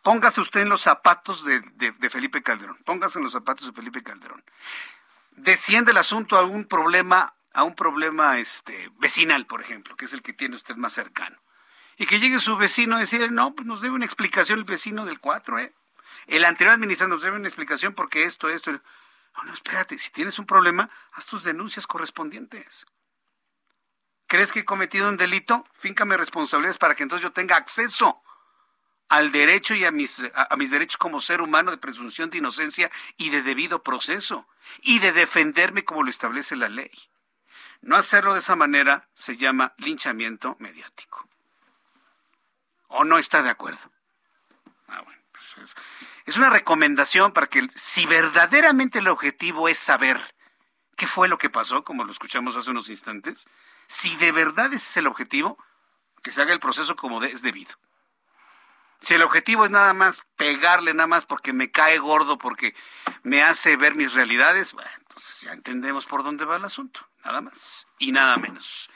Póngase usted en los zapatos de, Felipe Calderón. Póngase en los zapatos de Felipe Calderón. Desciende el asunto a un problema, a un problema este, vecinal, por ejemplo, que es el que tiene usted más cercano. Y que llegue su vecino a decir, no, pues nos debe una explicación el vecino del 4, ¿eh? El anterior administrador nos debe una explicación porque esto, esto. No, no, espérate, si tienes un problema, haz tus denuncias correspondientes. ¿Crees que he cometido un delito? Fíncame responsabilidades para que entonces yo tenga acceso al derecho y a mis, derechos como ser humano de presunción de inocencia y de debido proceso y de defenderme como lo establece la ley. No hacerlo de esa manera se llama linchamiento mediático. ¿O no está de acuerdo? Ah, pues es, es una recomendación para que si verdaderamente el objetivo es saber qué fue lo que pasó, como lo escuchamos hace unos instantes, si de verdad ese es el objetivo, que se haga el proceso como es debido. Si el objetivo es nada más pegarle, nada más porque me cae gordo, porque me hace ver mis realidades, bueno, entonces ya entendemos por dónde va el asunto. Nada más y nada menos.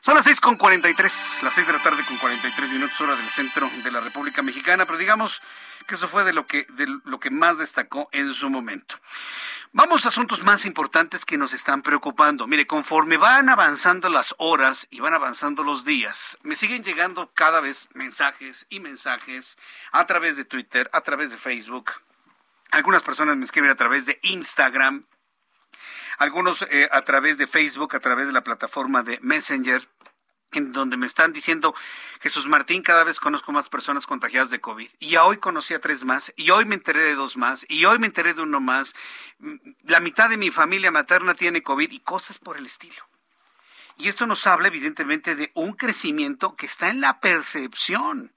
Son las seis con cuarenta y tres, las seis de la tarde con cuarenta y tres minutos hora del centro de la República Mexicana, pero digamos que eso fue de lo que, de lo que más destacó en su momento. Vamos a asuntos más importantes que nos están preocupando. Mire, conforme van avanzando las horas y van avanzando los días, me siguen llegando cada vez mensajes y mensajes a través de Twitter, a través de Facebook. Algunas personas me escriben a través de Instagram, algunos eh, a través de Facebook, a través de la plataforma de Messenger en donde me están diciendo, Jesús Martín, cada vez conozco más personas contagiadas de COVID. Y hoy conocí a tres más, y hoy me enteré de dos más, y hoy me enteré de uno más. La mitad de mi familia materna tiene COVID y cosas por el estilo. Y esto nos habla evidentemente de un crecimiento que está en la percepción.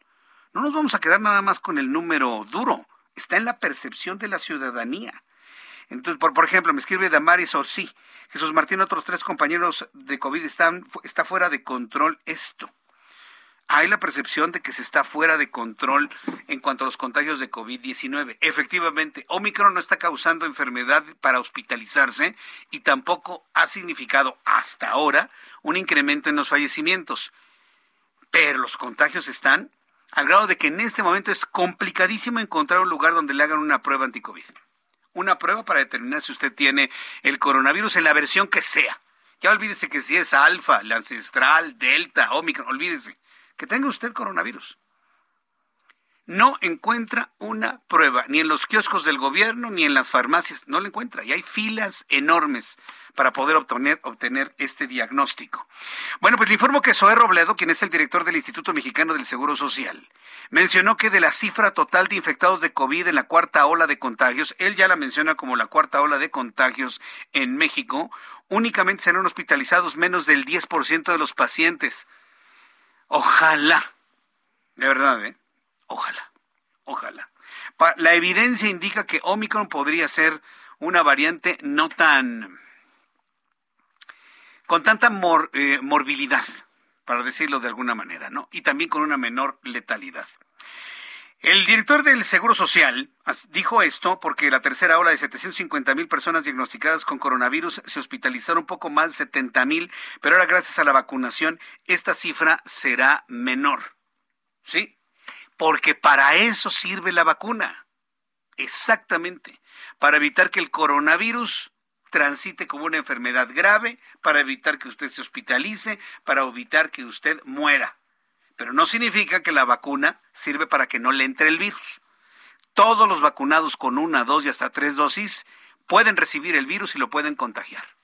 No nos vamos a quedar nada más con el número duro, está en la percepción de la ciudadanía. Entonces, por, por ejemplo, me escribe Damaris Orsi, Jesús Martín, otros tres compañeros de COVID están, está fuera de control esto. Hay la percepción de que se está fuera de control en cuanto a los contagios de COVID-19. Efectivamente, Omicron no está causando enfermedad para hospitalizarse y tampoco ha significado hasta ahora un incremento en los fallecimientos. Pero los contagios están al grado de que en este momento es complicadísimo encontrar un lugar donde le hagan una prueba anti-COVID una prueba para determinar si usted tiene el coronavirus en la versión que sea. Ya olvídese que si es alfa, la ancestral, delta, omicron, olvídese que tenga usted coronavirus. No encuentra una prueba, ni en los kioscos del gobierno, ni en las farmacias, no la encuentra. Y hay filas enormes para poder obtener, este diagnóstico. Bueno, pues le informo que Zoé Robledo, quien es el director del Instituto Mexicano del Seguro Social, mencionó que de la cifra total de infectados de COVID en la cuarta ola de contagios, él ya la menciona como la cuarta ola de contagios en México, únicamente serán hospitalizados menos del 10% de los pacientes. Ojalá, de verdad, ¿eh? Ojalá, ojalá. La evidencia indica que Omicron podría ser una variante no tan con tanta eh, morbilidad, para decirlo de alguna manera, ¿no? Y también con una menor letalidad. El director del Seguro Social dijo esto porque la tercera ola de 750 mil personas diagnosticadas con coronavirus se hospitalizaron poco más de 70 mil, pero ahora gracias a la vacunación esta cifra será menor. ¿Sí? Porque para eso sirve la vacuna. Exactamente. Para evitar que el coronavirus transite como una enfermedad grave, para evitar que usted se hospitalice, para evitar que usted muera. Pero no significa que la vacuna sirve para que no le entre el virus. Todos los vacunados con una, dos y hasta tres dosis pueden recibir el virus y lo pueden contagiar.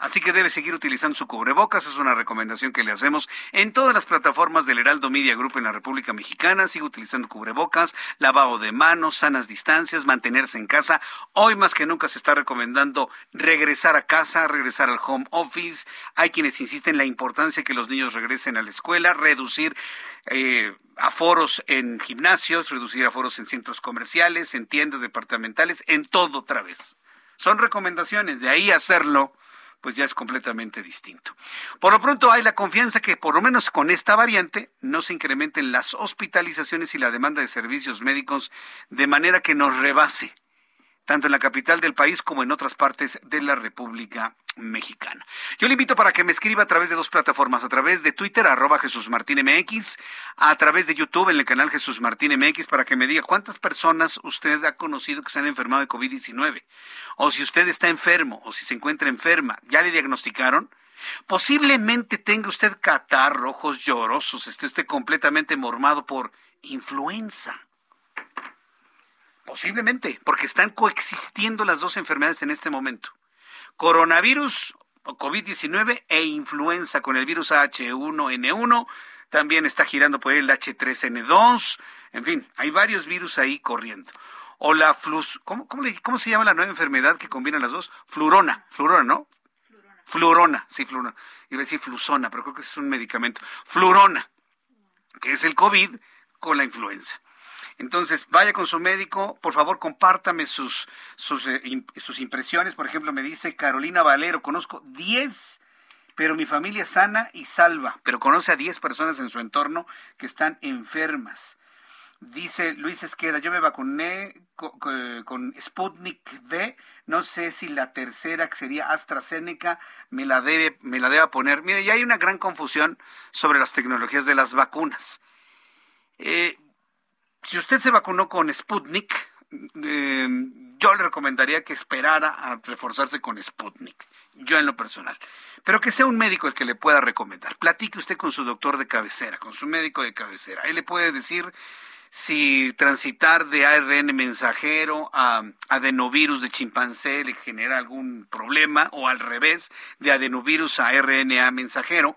Así que debe seguir utilizando su cubrebocas, es una recomendación que le hacemos en todas las plataformas del Heraldo Media Group en la República Mexicana. Sigue utilizando cubrebocas, lavado de manos, sanas distancias, mantenerse en casa. Hoy más que nunca se está recomendando regresar a casa, regresar al home office. Hay quienes insisten en la importancia de que los niños regresen a la escuela, reducir eh, aforos en gimnasios, reducir aforos en centros comerciales, en tiendas departamentales, en todo otra vez. Son recomendaciones, de ahí hacerlo pues ya es completamente distinto. Por lo pronto hay la confianza que por lo menos con esta variante no se incrementen las hospitalizaciones y la demanda de servicios médicos de manera que nos rebase tanto en la capital del país como en otras partes de la República Mexicana. Yo le invito para que me escriba a través de dos plataformas, a través de Twitter, arroba Jesús Martín MX, a través de YouTube en el canal Jesús Martín MX, para que me diga cuántas personas usted ha conocido que se han enfermado de COVID-19, o si usted está enfermo, o si se encuentra enferma, ¿ya le diagnosticaron? Posiblemente tenga usted catarro, ojos llorosos, esté usted completamente mormado por influenza. Posiblemente, porque están coexistiendo las dos enfermedades en este momento. Coronavirus o COVID-19 e influenza con el virus H1N1. También está girando por el H3N2. En fin, hay varios virus ahí corriendo. O la flus, ¿cómo, cómo, se llama la nueva enfermedad que combina las dos? Flurona, flurona, ¿no? Flurona. Flurona, sí, flurona. Iba a decir flusona, pero creo que es un medicamento. Flurona, que es el COVID con la influenza. Entonces, vaya con su médico, por favor, compártame sus, sus, eh, impresiones. Por ejemplo, me dice Carolina Valero, conozco 10 pero mi familia es sana y salva, pero conoce a 10 personas en su entorno que están enfermas. Dice Luis Esqueda, yo me vacuné con, Sputnik V, no sé si la tercera, que sería AstraZeneca, me la debe, me la deba poner. Mire, ya hay una gran confusión sobre las tecnologías de las vacunas. Eh, si usted se vacunó con Sputnik, eh, yo le recomendaría que esperara a reforzarse con Sputnik, yo en lo personal. Pero que sea un médico el que le pueda recomendar. Platique usted con su doctor de cabecera, con su médico de cabecera. Él le puede decir si transitar de ARN mensajero a adenovirus de chimpancé le genera algún problema o al revés, de adenovirus a RNA mensajero.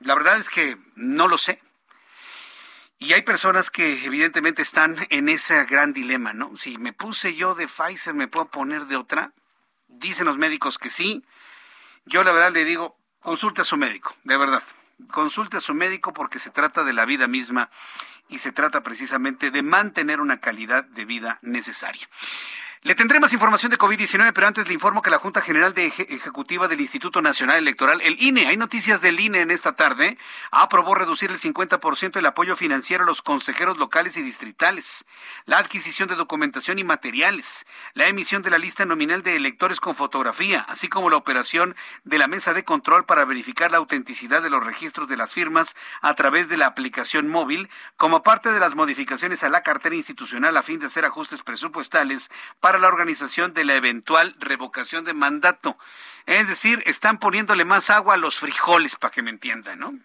La verdad es que no lo sé. Y hay personas que evidentemente están en ese gran dilema, ¿no? Si me puse yo de Pfizer, ¿me puedo poner de otra? Dicen los médicos que sí. Yo la verdad le digo, consulte a su médico, de verdad. Consulte a su médico porque se trata de la vida misma y se trata precisamente de mantener una calidad de vida necesaria. Le tendré más información de COVID-19, pero antes le informo que la Junta General de Ejecutiva del Instituto Nacional Electoral, el INE, hay noticias del INE en esta tarde, aprobó reducir el 50% el apoyo financiero a los consejeros locales y distritales, la adquisición de documentación y materiales, la emisión de la lista nominal de electores con fotografía, así como la operación de la mesa de control para verificar la autenticidad de los registros de las firmas a través de la aplicación móvil, como parte de las modificaciones a la cartera institucional a fin de hacer ajustes presupuestales para la organización de la eventual revocación de mandato. Es decir, están poniéndole más agua a los frijoles, para que me entiendan, ¿no?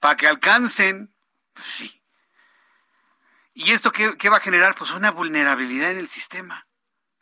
Para que alcancen, pues sí. ¿Y esto qué, qué, va a generar? Pues una vulnerabilidad en el sistema.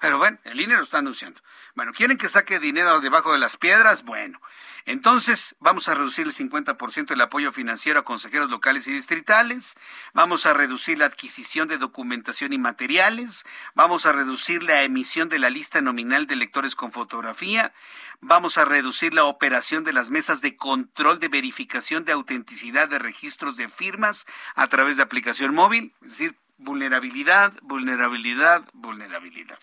Pero bueno, el INE lo está anunciando. Bueno, ¿quieren que saque dinero debajo de las piedras? Bueno, entonces, vamos a reducir el 50% del apoyo financiero a consejeros locales y distritales, vamos a reducir la adquisición de documentación y materiales, vamos a reducir la emisión de la lista nominal de electores con fotografía, vamos a reducir la operación de las mesas de control de verificación de autenticidad de registros de firmas a través de aplicación móvil, es decir, vulnerabilidad, vulnerabilidad, vulnerabilidad.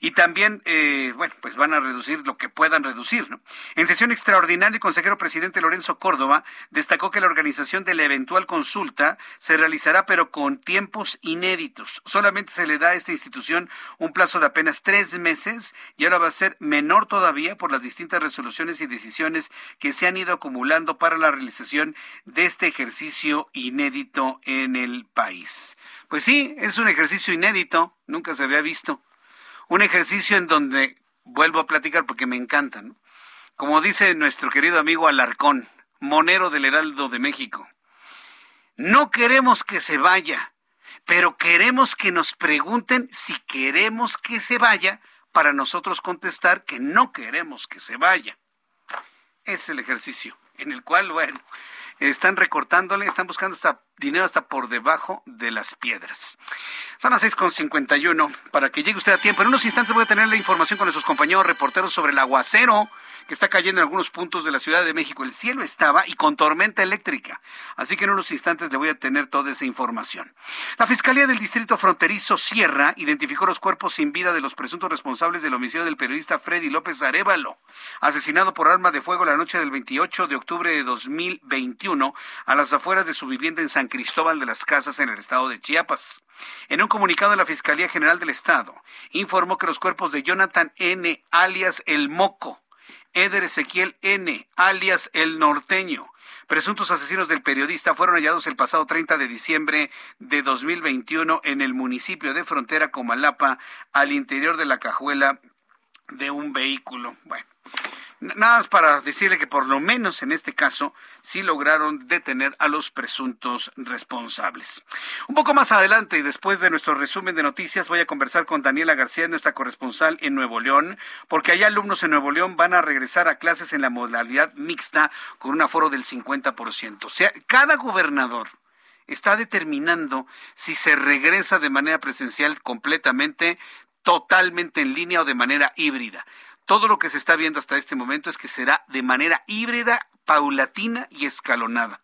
Y también, eh, bueno, pues van a reducir lo que puedan reducir. ¿no? En sesión extraordinaria, el consejero presidente Lorenzo Córdoba destacó que la organización de la eventual consulta se realizará, pero con tiempos inéditos. Solamente se le da a esta institución un plazo de apenas tres meses y ahora va a ser menor todavía por las distintas resoluciones y decisiones que se han ido acumulando para la realización de este ejercicio inédito en el país. Pues sí, es un ejercicio inédito, nunca se había visto. Un ejercicio en donde, vuelvo a platicar porque me encanta, como dice nuestro querido amigo Alarcón, monero del Heraldo de México, no queremos que se vaya, pero queremos que nos pregunten si queremos que se vaya para nosotros contestar que no queremos que se vaya. Es el ejercicio en el cual, bueno, están recortándole, están buscando hasta dinero hasta por debajo de las piedras. Son las 6.51 para que llegue usted a tiempo. En unos instantes voy a tener la información con nuestros compañeros reporteros sobre el aguacero que está cayendo en algunos puntos de la Ciudad de México. El cielo estaba y con tormenta eléctrica. Así que en unos instantes le voy a tener toda esa información. La Fiscalía del Distrito Fronterizo Sierra identificó los cuerpos sin vida de los presuntos responsables del homicidio del periodista Freddy López Arevalo, asesinado por arma de fuego la noche del 28 de octubre de 2021 a las afueras de su vivienda en San Cristóbal de las Casas en el estado de Chiapas. En un comunicado, la Fiscalía General del Estado informó que los cuerpos de Jonathan N., alias El Moco, Eder Ezequiel N., alias El Norteño. Presuntos asesinos del periodista fueron hallados el pasado 30 de diciembre de 2021 en el municipio de Frontera Comalapa, al interior de la cajuela de un vehículo. Bueno, Nada más para decirle que por lo menos en este caso sí lograron detener a los presuntos responsables. Un poco más adelante y después de nuestro resumen de noticias voy a conversar con Daniela García, nuestra corresponsal en Nuevo León, porque allá alumnos en Nuevo León van a regresar a clases en la modalidad mixta con un aforo del 50%. O sea, cada gobernador está determinando si se regresa de manera presencial completamente, totalmente en línea o de manera híbrida. Todo lo que se está viendo hasta este momento es que será de manera híbrida, paulatina y escalonada.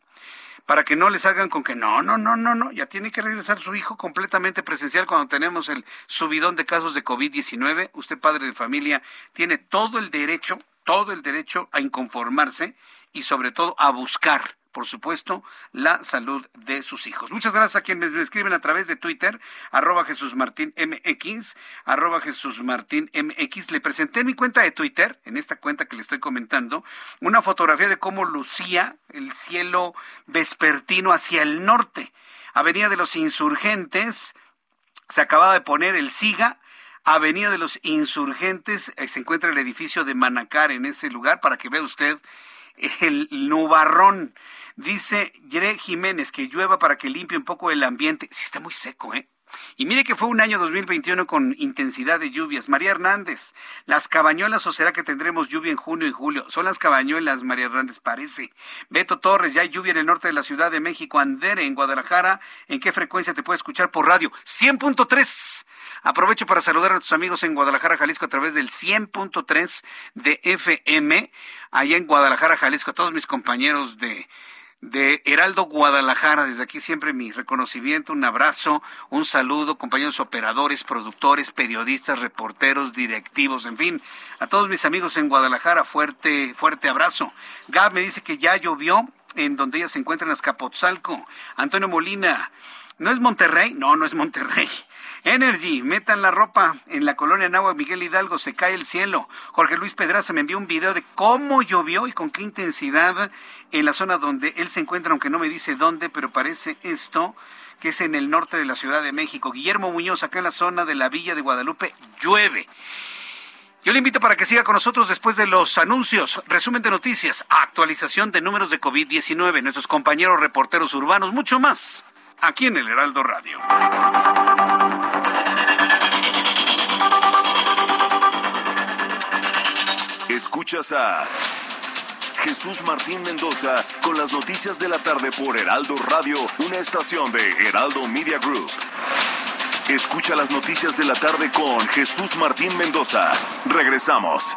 Para que no les hagan con que no, no, no, no, no, ya tiene que regresar su hijo completamente presencial cuando tenemos el subidón de casos de COVID-19. Usted, padre de familia, tiene todo el derecho, todo el derecho a inconformarse y sobre todo a buscar por supuesto, la salud de sus hijos. Muchas gracias a quienes me escriben a través de Twitter, arroba Jesús Martín MX, arroba Jesús Martín MX. Le presenté en mi cuenta de Twitter, en esta cuenta que le estoy comentando, una fotografía de cómo lucía el cielo vespertino hacia el norte. Avenida de los Insurgentes, se acababa de poner el SIGA, Avenida de los Insurgentes, eh, se encuentra el edificio de Manacar en ese lugar para que vea usted el nubarrón. Dice Yere Jiménez que llueva para que limpie un poco el ambiente. Sí, está muy seco, ¿eh? Y mire que fue un año 2021 con intensidad de lluvias. María Hernández, ¿las cabañuelas o será que tendremos lluvia en junio y julio? Son las cabañuelas, María Hernández, parece. Beto Torres, ya hay lluvia en el norte de la Ciudad de México. Andere, en Guadalajara, ¿en qué frecuencia te puede escuchar por radio? 100.3. Aprovecho para saludar a nuestros amigos en Guadalajara, Jalisco, a través del 100.3 de FM. Allá en Guadalajara, Jalisco, a todos mis compañeros de de Heraldo Guadalajara. Desde aquí siempre mi reconocimiento, un abrazo, un saludo, compañeros operadores, productores, periodistas, reporteros, directivos, en fin, a todos mis amigos en Guadalajara, fuerte, fuerte abrazo. Gab me dice que ya llovió en donde ella se encuentra en Azcapotzalco. Antonio Molina, ¿no es Monterrey? No, no es Monterrey. Energy, metan la ropa en la colonia Nahua Miguel Hidalgo, se cae el cielo. Jorge Luis Pedraza me envió un video de cómo llovió y con qué intensidad en la zona donde él se encuentra, aunque no me dice dónde, pero parece esto que es en el norte de la Ciudad de México. Guillermo Muñoz, acá en la zona de la Villa de Guadalupe, llueve. Yo le invito para que siga con nosotros después de los anuncios, resumen de noticias, actualización de números de COVID-19, nuestros compañeros reporteros urbanos, mucho más, aquí en el Heraldo Radio. Escuchas a Jesús Martín Mendoza con las noticias de la tarde por Heraldo Radio, una estación de Heraldo Media Group. Escucha las noticias de la tarde con Jesús Martín Mendoza. Regresamos.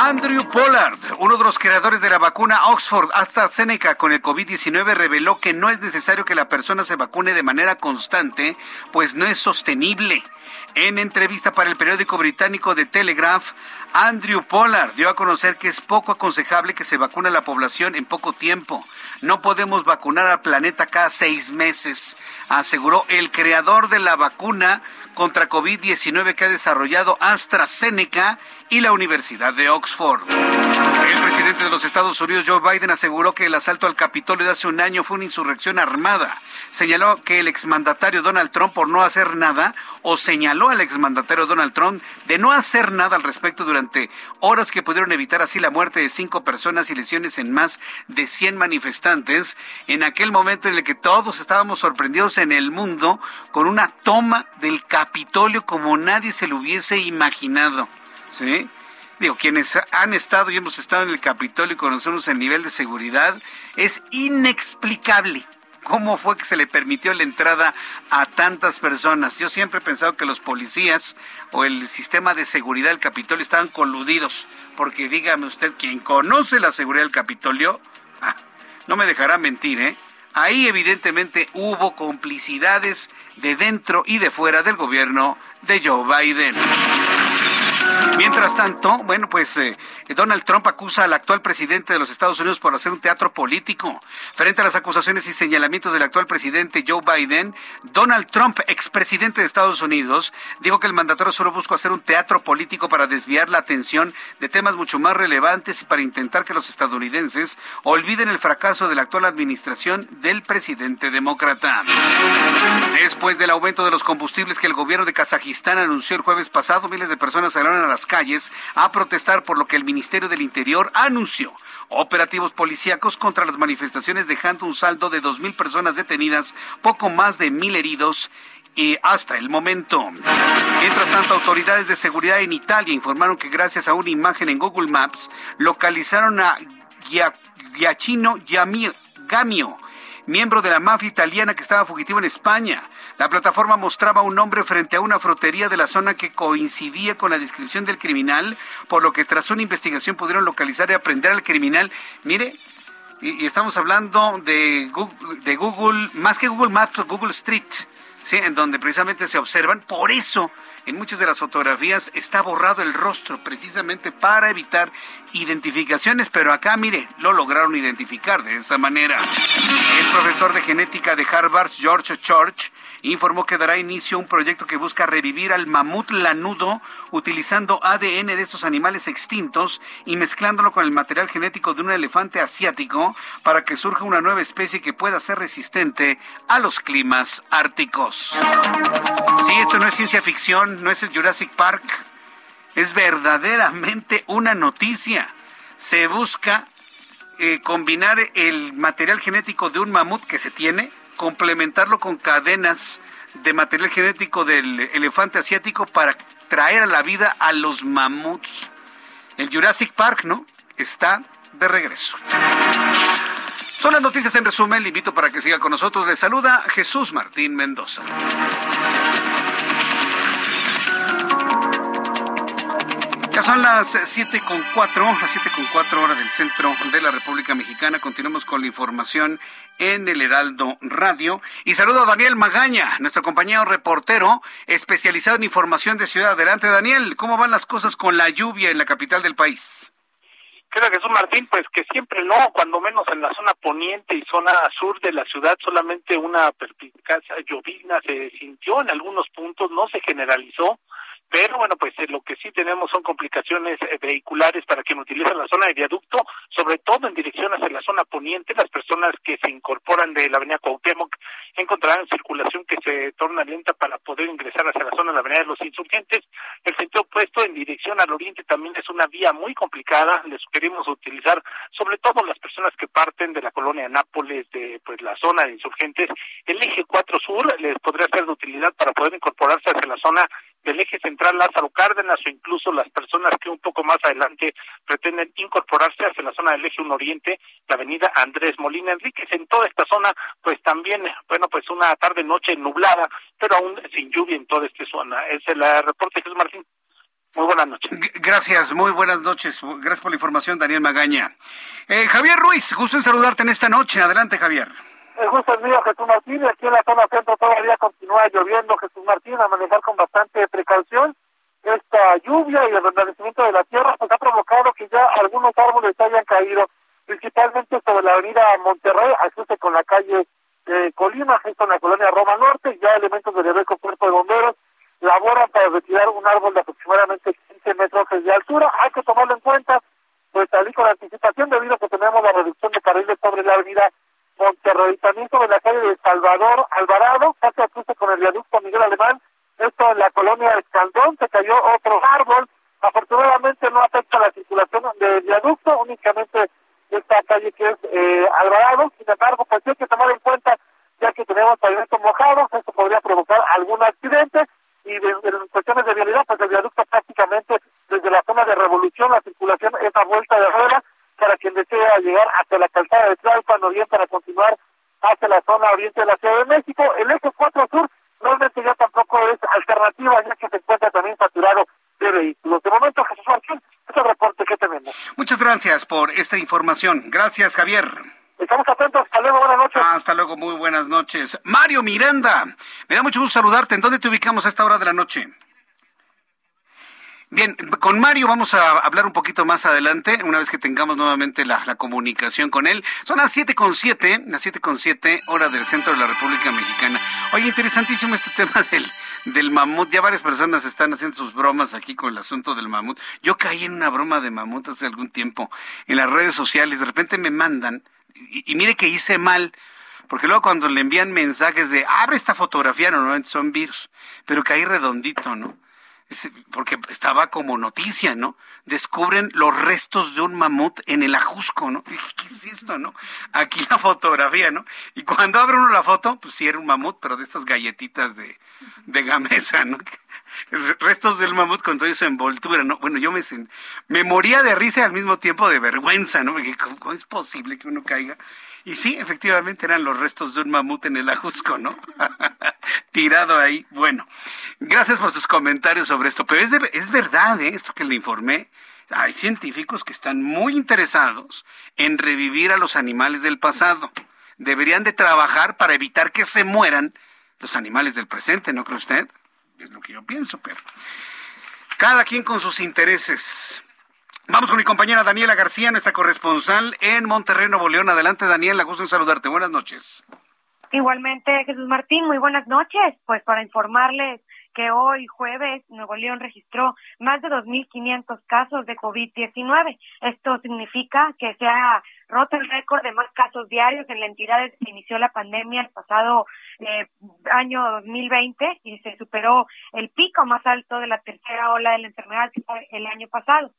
Andrew Pollard, uno de los creadores de la vacuna Oxford AstraZeneca con el COVID-19, reveló que no es necesario que la persona se vacune de manera constante, pues no es sostenible. En entrevista para el periódico británico The Telegraph, Andrew Pollard dio a conocer que es poco aconsejable que se vacune a la población en poco tiempo. No podemos vacunar al planeta cada seis meses, aseguró el creador de la vacuna contra COVID-19 que ha desarrollado AstraZeneca y la Universidad de Oxford. El presidente de los Estados Unidos, Joe Biden, aseguró que el asalto al Capitolio de hace un año fue una insurrección armada. Señaló que el exmandatario Donald Trump, por no hacer nada, o señaló al exmandatario Donald Trump de no hacer nada al respecto durante horas que pudieron evitar así la muerte de cinco personas y lesiones en más de 100 manifestantes, en aquel momento en el que todos estábamos sorprendidos en el mundo con una toma del Capitolio como nadie se lo hubiese imaginado. ¿Sí? Digo, quienes han estado y hemos estado en el Capitolio y conocemos el nivel de seguridad, es inexplicable cómo fue que se le permitió la entrada a tantas personas. Yo siempre he pensado que los policías o el sistema de seguridad del Capitolio estaban coludidos, porque dígame usted, quien conoce la seguridad del Capitolio, ah, no me dejará mentir, ¿eh? Ahí evidentemente hubo complicidades de dentro y de fuera del gobierno de Joe Biden. Mientras tanto, bueno, pues eh, Donald Trump acusa al actual presidente de los Estados Unidos por hacer un teatro político. Frente a las acusaciones y señalamientos del actual presidente Joe Biden, Donald Trump, expresidente de Estados Unidos, dijo que el mandatario solo buscó hacer un teatro político para desviar la atención de temas mucho más relevantes y para intentar que los estadounidenses olviden el fracaso de la actual administración del presidente demócrata. Después del aumento de los combustibles que el gobierno de Kazajistán anunció el jueves pasado, miles de personas salieron a las calles a protestar por lo que el Ministerio del Interior anunció operativos policíacos contra las manifestaciones dejando un saldo de dos mil personas detenidas, poco más de mil heridos y hasta el momento. Mientras tanto, autoridades de seguridad en Italia informaron que gracias a una imagen en Google Maps localizaron a Giacchino Gamio miembro de la mafia italiana que estaba fugitivo en España. La plataforma mostraba a un hombre frente a una frutería de la zona que coincidía con la descripción del criminal, por lo que tras una investigación pudieron localizar y aprender al criminal. Mire, y, estamos hablando de Google, de Google, más que Google Maps, Google Street, ¿sí? en donde precisamente se observan. Por eso en muchas de las fotografías está borrado el rostro precisamente para evitar identificaciones, pero acá, mire, lo lograron identificar de esa manera. El profesor de genética de Harvard, George Church, informó que dará inicio a un proyecto que busca revivir al mamut lanudo utilizando ADN de estos animales extintos y mezclándolo con el material genético de un elefante asiático para que surja una nueva especie que pueda ser resistente a los climas árticos. Si esto no es ciencia ficción, no es el Jurassic Park, es verdaderamente una noticia. Se busca eh, combinar el material genético de un mamut que se tiene, complementarlo con cadenas de material genético del elefante asiático para traer a la vida a los mamuts. El Jurassic Park, ¿no? Está de regreso. Son las noticias en resumen. Le invito para que siga con nosotros. Le saluda Jesús Martín Mendoza. Son las siete con cuatro, las siete con cuatro horas del centro de la República Mexicana. Continuamos con la información en el Heraldo Radio. Y saludo a Daniel Magaña, nuestro compañero reportero especializado en información de Ciudad. Adelante, Daniel. ¿Cómo van las cosas con la lluvia en la capital del país? Creo Jesús Martín, pues que siempre no, cuando menos en la zona poniente y zona sur de la ciudad, solamente una perspicacia llovizna se sintió en algunos puntos, no se generalizó pero bueno, pues eh, lo que sí tenemos son complicaciones eh, vehiculares para quien utiliza la zona de viaducto, sobre todo en dirección hacia la zona poniente. Las personas que se incorporan de la avenida Cuauhtémoc encontrarán circulación que se torna lenta para poder ingresar hacia la zona de la avenida de los insurgentes. El sentido opuesto en dirección al oriente también es una vía muy complicada. Les sugerimos utilizar, sobre todo las personas que parten de la colonia Nápoles, de pues la zona de insurgentes, el eje 4 sur les podría ser de utilidad para poder incorporarse hacia la zona del eje central Lázaro Cárdenas o incluso las personas que un poco más adelante pretenden incorporarse hacia la zona del eje 1 Oriente, la avenida Andrés Molina Enríquez. En toda esta zona, pues también, bueno, pues una tarde-noche nublada, pero aún sin lluvia en toda esta zona. Es el eh, reporte Jesús Martín. Muy buenas noches. Gracias, muy buenas noches. Gracias por la información, Daniel Magaña. Eh, Javier Ruiz, gusto en saludarte en esta noche. Adelante, Javier. El gusto es mío, Jesús Martín. Aquí en la zona centro todavía continúa lloviendo, Jesús Martín, a manejar con bastante precaución. Esta lluvia y el restablecimiento de la tierra pues, ha provocado que ya algunos árboles hayan caído, principalmente sobre la avenida Monterrey, ajuste con la calle Colima, justo en la colonia Roma Norte. Ya elementos del Rebeco Cuerpo de Bomberos laboran para retirar un árbol de aproximadamente 15 metros de altura. Hay que tomarlo en cuenta, pues salir con anticipación debido a que tenemos la reducción de carriles sobre la avenida Monterrey, también sobre la calle de Salvador Alvarado, casi cruce con el viaducto Miguel Alemán, esto en la colonia Escandón, se cayó otro árbol, afortunadamente no afecta la circulación del viaducto, únicamente esta calle que es eh, Alvarado, sin embargo, pues hay que tomar en cuenta, ya que tenemos pavimentos mojados, esto podría provocar algún accidente, y en cuestiones de vialidad, pues el viaducto prácticamente desde la zona de Revolución, la circulación es a vuelta de rueda, para quien desea llegar hasta la calzada de Tlalpan o bien para continuar hacia la zona oriente de la Ciudad de México. El eje 4 Sur realmente ya tampoco es alternativa, ya que se encuentra también saturado de vehículos. De momento, Jesús Martín, es el reporte que tenemos. Muchas gracias por esta información. Gracias, Javier. Estamos atentos. Hasta luego, buenas noches. Hasta luego, muy buenas noches. Mario Miranda, me da mucho gusto saludarte. ¿En dónde te ubicamos a esta hora de la noche? Bien, con Mario vamos a hablar un poquito más adelante, una vez que tengamos nuevamente la, comunicación con él. Son las siete con siete, las siete con siete, hora del centro de la República Mexicana. Oye, interesantísimo este tema del, del mamut. Ya varias personas están haciendo sus bromas aquí con el asunto del mamut. Yo caí en una broma de mamut hace algún tiempo en las redes sociales. De repente me mandan, y, y mire que hice mal, porque luego cuando le envían mensajes de abre esta fotografía, normalmente son virus, pero caí redondito, ¿no? porque estaba como noticia, ¿no? Descubren los restos de un mamut en el Ajusco, ¿no? dije, ¿qué es esto, no? Aquí la fotografía, ¿no? Y cuando abre uno la foto, pues sí era un mamut, pero de estas galletitas de, de gamesa, ¿no? restos del mamut con toda esa envoltura, ¿no? Bueno, yo me, me moría de risa y al mismo tiempo de vergüenza, ¿no? Porque ¿cómo es posible que uno caiga y sí, efectivamente eran los restos de un mamut en el Ajusco, ¿no? Tirado ahí. Bueno, gracias por sus comentarios sobre esto. Pero es, es verdad, ¿eh? Esto que le informé. Hay científicos que están muy interesados en revivir a los animales del pasado. Deberían de trabajar para evitar que se mueran los animales del presente, ¿no cree usted? Es lo que yo pienso, pero cada quien con sus intereses. Vamos con mi compañera Daniela García, nuestra corresponsal en Monterrey, Nuevo León. Adelante, Daniela, gusto en saludarte. Buenas noches. Igualmente, Jesús Martín, muy buenas noches. Pues para informarles que hoy jueves Nuevo León registró más de 2.500 casos de COVID-19. Esto significa que se ha roto el récord de más casos diarios en la entidad desde que inició la pandemia el pasado eh, año 2020 y se superó el pico más alto de la tercera ola de la enfermedad el año pasado.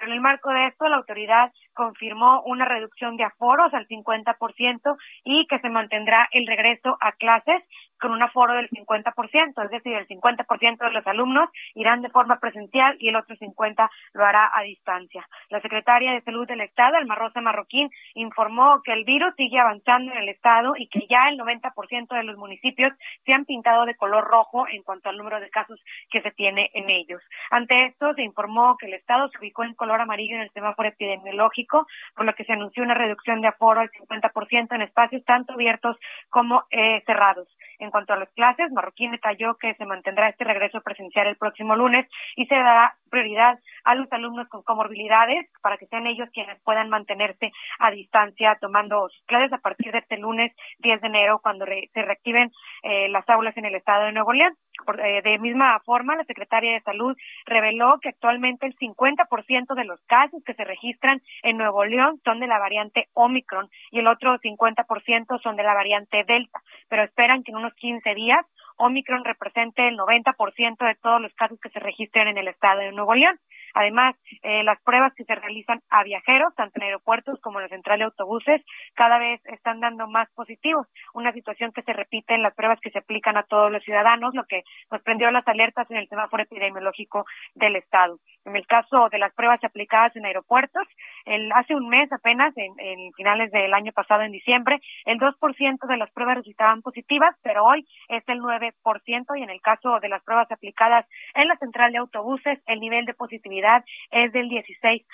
En el marco de esto, la autoridad confirmó una reducción de aforos al 50% y que se mantendrá el regreso a clases con un aforo del 50%, es decir, el 50% de los alumnos irán de forma presencial y el otro 50% lo hará a distancia. La secretaria de Salud del Estado, Alma Rosa Marroquín, informó que el virus sigue avanzando en el Estado y que ya el 90% de los municipios se han pintado de color rojo en cuanto al número de casos que se tiene en ellos. Ante esto, se informó que el Estado se ubicó en color amarillo en el semáforo epidemiológico, por lo que se anunció una reducción de aforo al 50% en espacios tanto abiertos como eh, cerrados. En cuanto a las clases, Marroquín detalló que se mantendrá este regreso presencial el próximo lunes y se dará prioridad a los alumnos con comorbilidades para que sean ellos quienes puedan mantenerse a distancia tomando sus clases a partir de este lunes 10 de enero cuando se reactiven eh, las aulas en el estado de Nuevo León. Eh, de misma forma, la secretaria de Salud reveló que actualmente el 50% de los casos que se registran en Nuevo León son de la variante Omicron y el otro 50% son de la variante Delta, pero esperan que en unos 15 días Omicron represente el 90% de todos los casos que se registran en el estado de Nuevo León. Además, eh, las pruebas que se realizan a viajeros, tanto en aeropuertos como en la central de autobuses, cada vez están dando más positivos. Una situación que se repite en las pruebas que se aplican a todos los ciudadanos, lo que nos prendió las alertas en el semáforo epidemiológico del Estado. En el caso de las pruebas aplicadas en aeropuertos, el, hace un mes apenas, en, en finales del año pasado, en diciembre, el 2% de las pruebas resultaban positivas, pero hoy es el 9%, y en el caso de las pruebas aplicadas en la central de autobuses, el nivel de positividad es del 16%.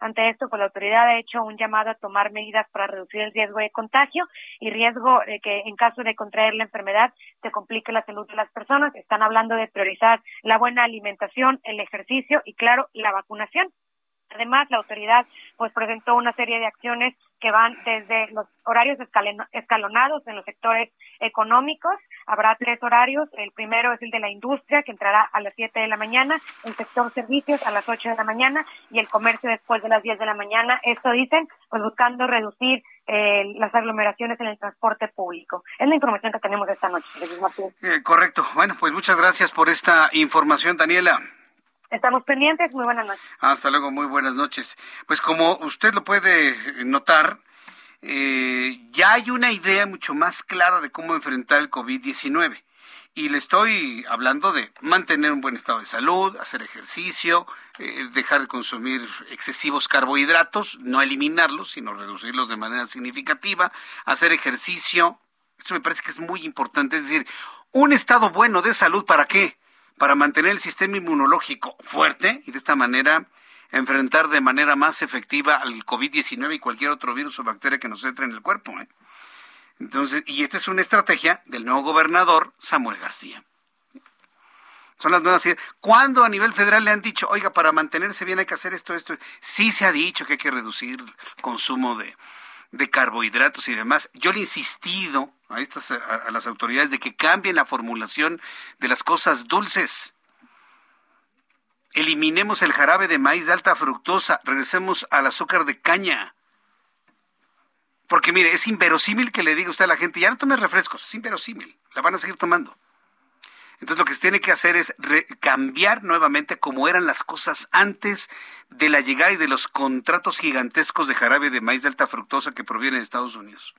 Ante esto, pues la autoridad ha hecho un llamado a tomar medidas para reducir el riesgo de contagio y riesgo de que en caso de contraer la enfermedad se complique la salud de las personas. Están hablando de priorizar la buena alimentación, el ejercicio y, claro, la vacunación. Además, la autoridad pues presentó una serie de acciones que van desde los horarios escalonados en los sectores económicos. Habrá tres horarios. El primero es el de la industria, que entrará a las 7 de la mañana, el sector servicios a las 8 de la mañana y el comercio después de las 10 de la mañana. Esto dicen, pues buscando reducir eh, las aglomeraciones en el transporte público. Es la información que tenemos esta noche, eh, correcto. Bueno, pues muchas gracias por esta información, Daniela. Estamos pendientes. Muy buenas noches. Hasta luego, muy buenas noches. Pues como usted lo puede notar, eh, ya hay una idea mucho más clara de cómo enfrentar el COVID-19. Y le estoy hablando de mantener un buen estado de salud, hacer ejercicio, eh, dejar de consumir excesivos carbohidratos, no eliminarlos, sino reducirlos de manera significativa, hacer ejercicio. Esto me parece que es muy importante. Es decir, un estado bueno de salud, ¿para qué? Para mantener el sistema inmunológico fuerte y de esta manera enfrentar de manera más efectiva al COVID-19 y cualquier otro virus o bacteria que nos entre en el cuerpo. ¿eh? Entonces, y esta es una estrategia del nuevo gobernador Samuel García. Son las nuevas ideas. ¿Cuándo a nivel federal le han dicho, oiga, para mantenerse bien hay que hacer esto, esto? Sí se ha dicho que hay que reducir el consumo de, de carbohidratos y demás. Yo le he insistido a, estas, a, las autoridades de que cambien la formulación de las cosas dulces. Eliminemos el jarabe de maíz de alta fructosa, regresemos al azúcar de caña. Porque mire, es inverosímil que le diga usted a la gente, ya no tome refrescos, es inverosímil, la van a seguir tomando. Entonces lo que se tiene que hacer es cambiar nuevamente como eran las cosas antes de la llegada y de los contratos gigantescos de jarabe de maíz de alta fructosa que provienen de Estados Unidos.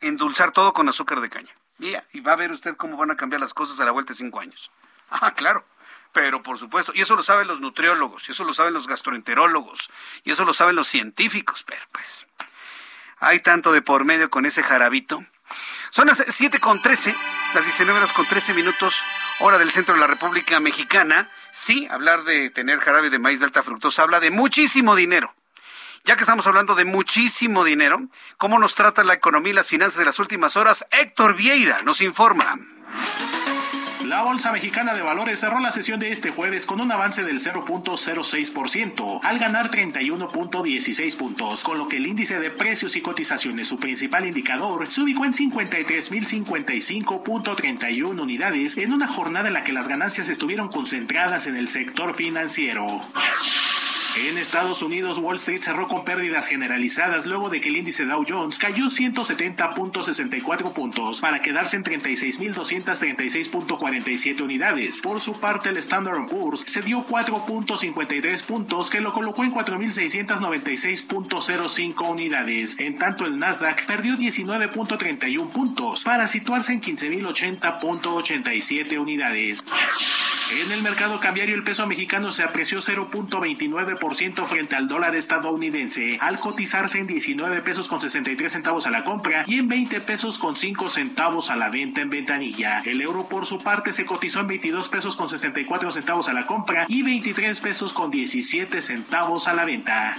Endulzar todo con azúcar de caña. Y, y va a ver usted cómo van a cambiar las cosas a la vuelta de cinco años. Ah, claro. Pero por supuesto, y eso lo saben los nutriólogos, y eso lo saben los gastroenterólogos, y eso lo saben los científicos, pero pues hay tanto de por medio con ese jarabito son las 7 con 13, las 19 horas con 13 minutos, hora del centro de la República Mexicana. Sí, hablar de tener jarabe de maíz de alta fructosa habla de muchísimo dinero. Ya que estamos hablando de muchísimo dinero, ¿cómo nos trata la economía y las finanzas de las últimas horas? Héctor Vieira nos informa. La Bolsa Mexicana de Valores cerró la sesión de este jueves con un avance del 0.06% al ganar 31.16 puntos, con lo que el índice de precios y cotizaciones, su principal indicador, se ubicó en 53.055.31 unidades en una jornada en la que las ganancias estuvieron concentradas en el sector financiero. En Estados Unidos, Wall Street cerró con pérdidas generalizadas luego de que el índice Dow Jones cayó 170.64 puntos para quedarse en 36.236.47 unidades. Por su parte, el Standard Poor's se dio 4.53 puntos que lo colocó en 4.696.05 unidades. En tanto, el Nasdaq perdió 19.31 puntos para situarse en 15.080.87 unidades. En el mercado cambiario el peso mexicano se apreció 0.29% frente al dólar estadounidense, al cotizarse en 19 pesos con 63 centavos a la compra y en 20 pesos con 5 centavos a la venta en ventanilla. El euro por su parte se cotizó en 22 pesos con 64 centavos a la compra y 23 pesos con 17 centavos a la venta.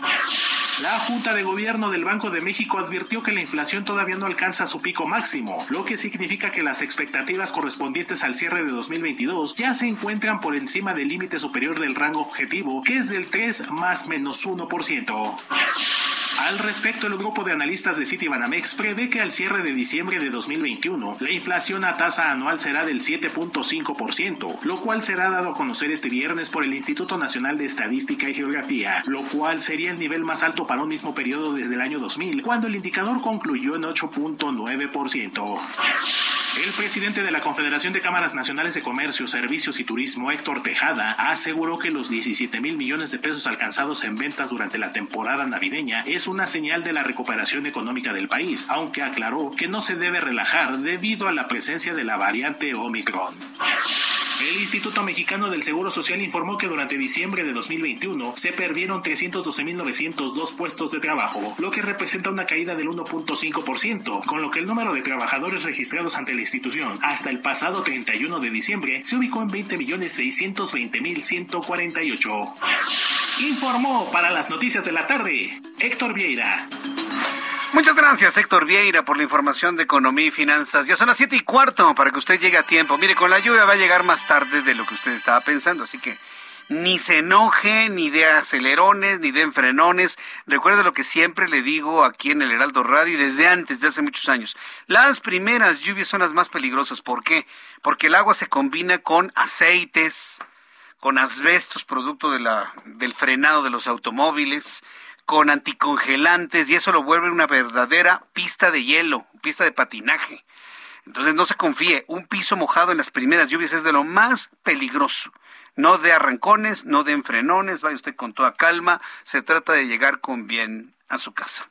La Junta de Gobierno del Banco de México advirtió que la inflación todavía no alcanza su pico máximo, lo que significa que las expectativas correspondientes al cierre de 2022 ya se encuentran por encima del límite superior del rango objetivo, que es del 3 más menos 1%. Al respecto, el grupo de analistas de Citibanamex prevé que al cierre de diciembre de 2021, la inflación a tasa anual será del 7.5%, lo cual será dado a conocer este viernes por el Instituto Nacional de Estadística y Geografía, lo cual sería el nivel más alto para un mismo periodo desde el año 2000, cuando el indicador concluyó en 8.9%. El presidente de la Confederación de Cámaras Nacionales de Comercio, Servicios y Turismo, Héctor Tejada, aseguró que los 17 mil millones de pesos alcanzados en ventas durante la temporada navideña es una señal de la recuperación económica del país, aunque aclaró que no se debe relajar debido a la presencia de la variante Omicron. El Instituto Mexicano del Seguro Social informó que durante diciembre de 2021 se perdieron 312.902 puestos de trabajo, lo que representa una caída del 1.5%, con lo que el número de trabajadores registrados ante la institución hasta el pasado 31 de diciembre se ubicó en 20.620.148. Informó para las noticias de la tarde Héctor Vieira. Muchas gracias, Héctor Vieira, por la información de economía y finanzas. Ya son las siete y cuarto para que usted llegue a tiempo. Mire, con la lluvia va a llegar más tarde de lo que usted estaba pensando, así que ni se enoje, ni de acelerones, ni de enfrenones. Recuerde lo que siempre le digo aquí en el Heraldo Radio desde antes, de hace muchos años. Las primeras lluvias son las más peligrosas. ¿Por qué? Porque el agua se combina con aceites, con asbestos, producto de la, del frenado de los automóviles con anticongelantes y eso lo vuelve una verdadera pista de hielo, pista de patinaje. Entonces no se confíe, un piso mojado en las primeras lluvias es de lo más peligroso. No de arrancones, no de enfrenones, vaya usted con toda calma, se trata de llegar con bien a su casa.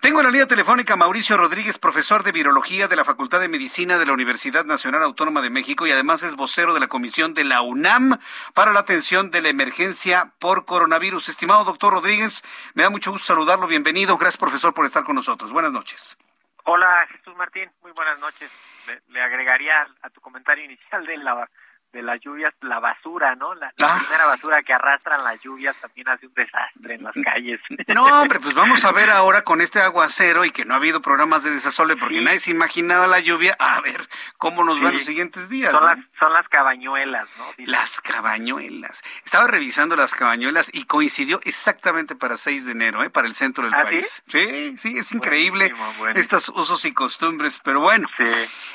Tengo en la línea telefónica a Mauricio Rodríguez, profesor de Virología de la Facultad de Medicina de la Universidad Nacional Autónoma de México y además es vocero de la Comisión de la UNAM para la atención de la emergencia por coronavirus. Estimado doctor Rodríguez, me da mucho gusto saludarlo. Bienvenido. Gracias, profesor, por estar con nosotros. Buenas noches. Hola, Jesús Martín. Muy buenas noches. Le, le agregaría a tu comentario inicial de la de las lluvias, la basura, ¿no? La, la Ah. primera basura que arrastran las lluvias también hace un desastre en las calles. No, hombre, pues vamos a ver ahora con este aguacero y que no ha habido programas de desasole porque Sí. nadie se imaginaba la lluvia. A ver cómo nos van Sí. los siguientes días. Son ¿no? las, son las cabañuelas, ¿no? Dicen. Las cabañuelas. Estaba revisando las cabañuelas y coincidió exactamente para 6 de enero, ¿eh? para el centro del ¿Ah, país. Sí, sí, es increíble estos usos y costumbres, pero bueno, Sí.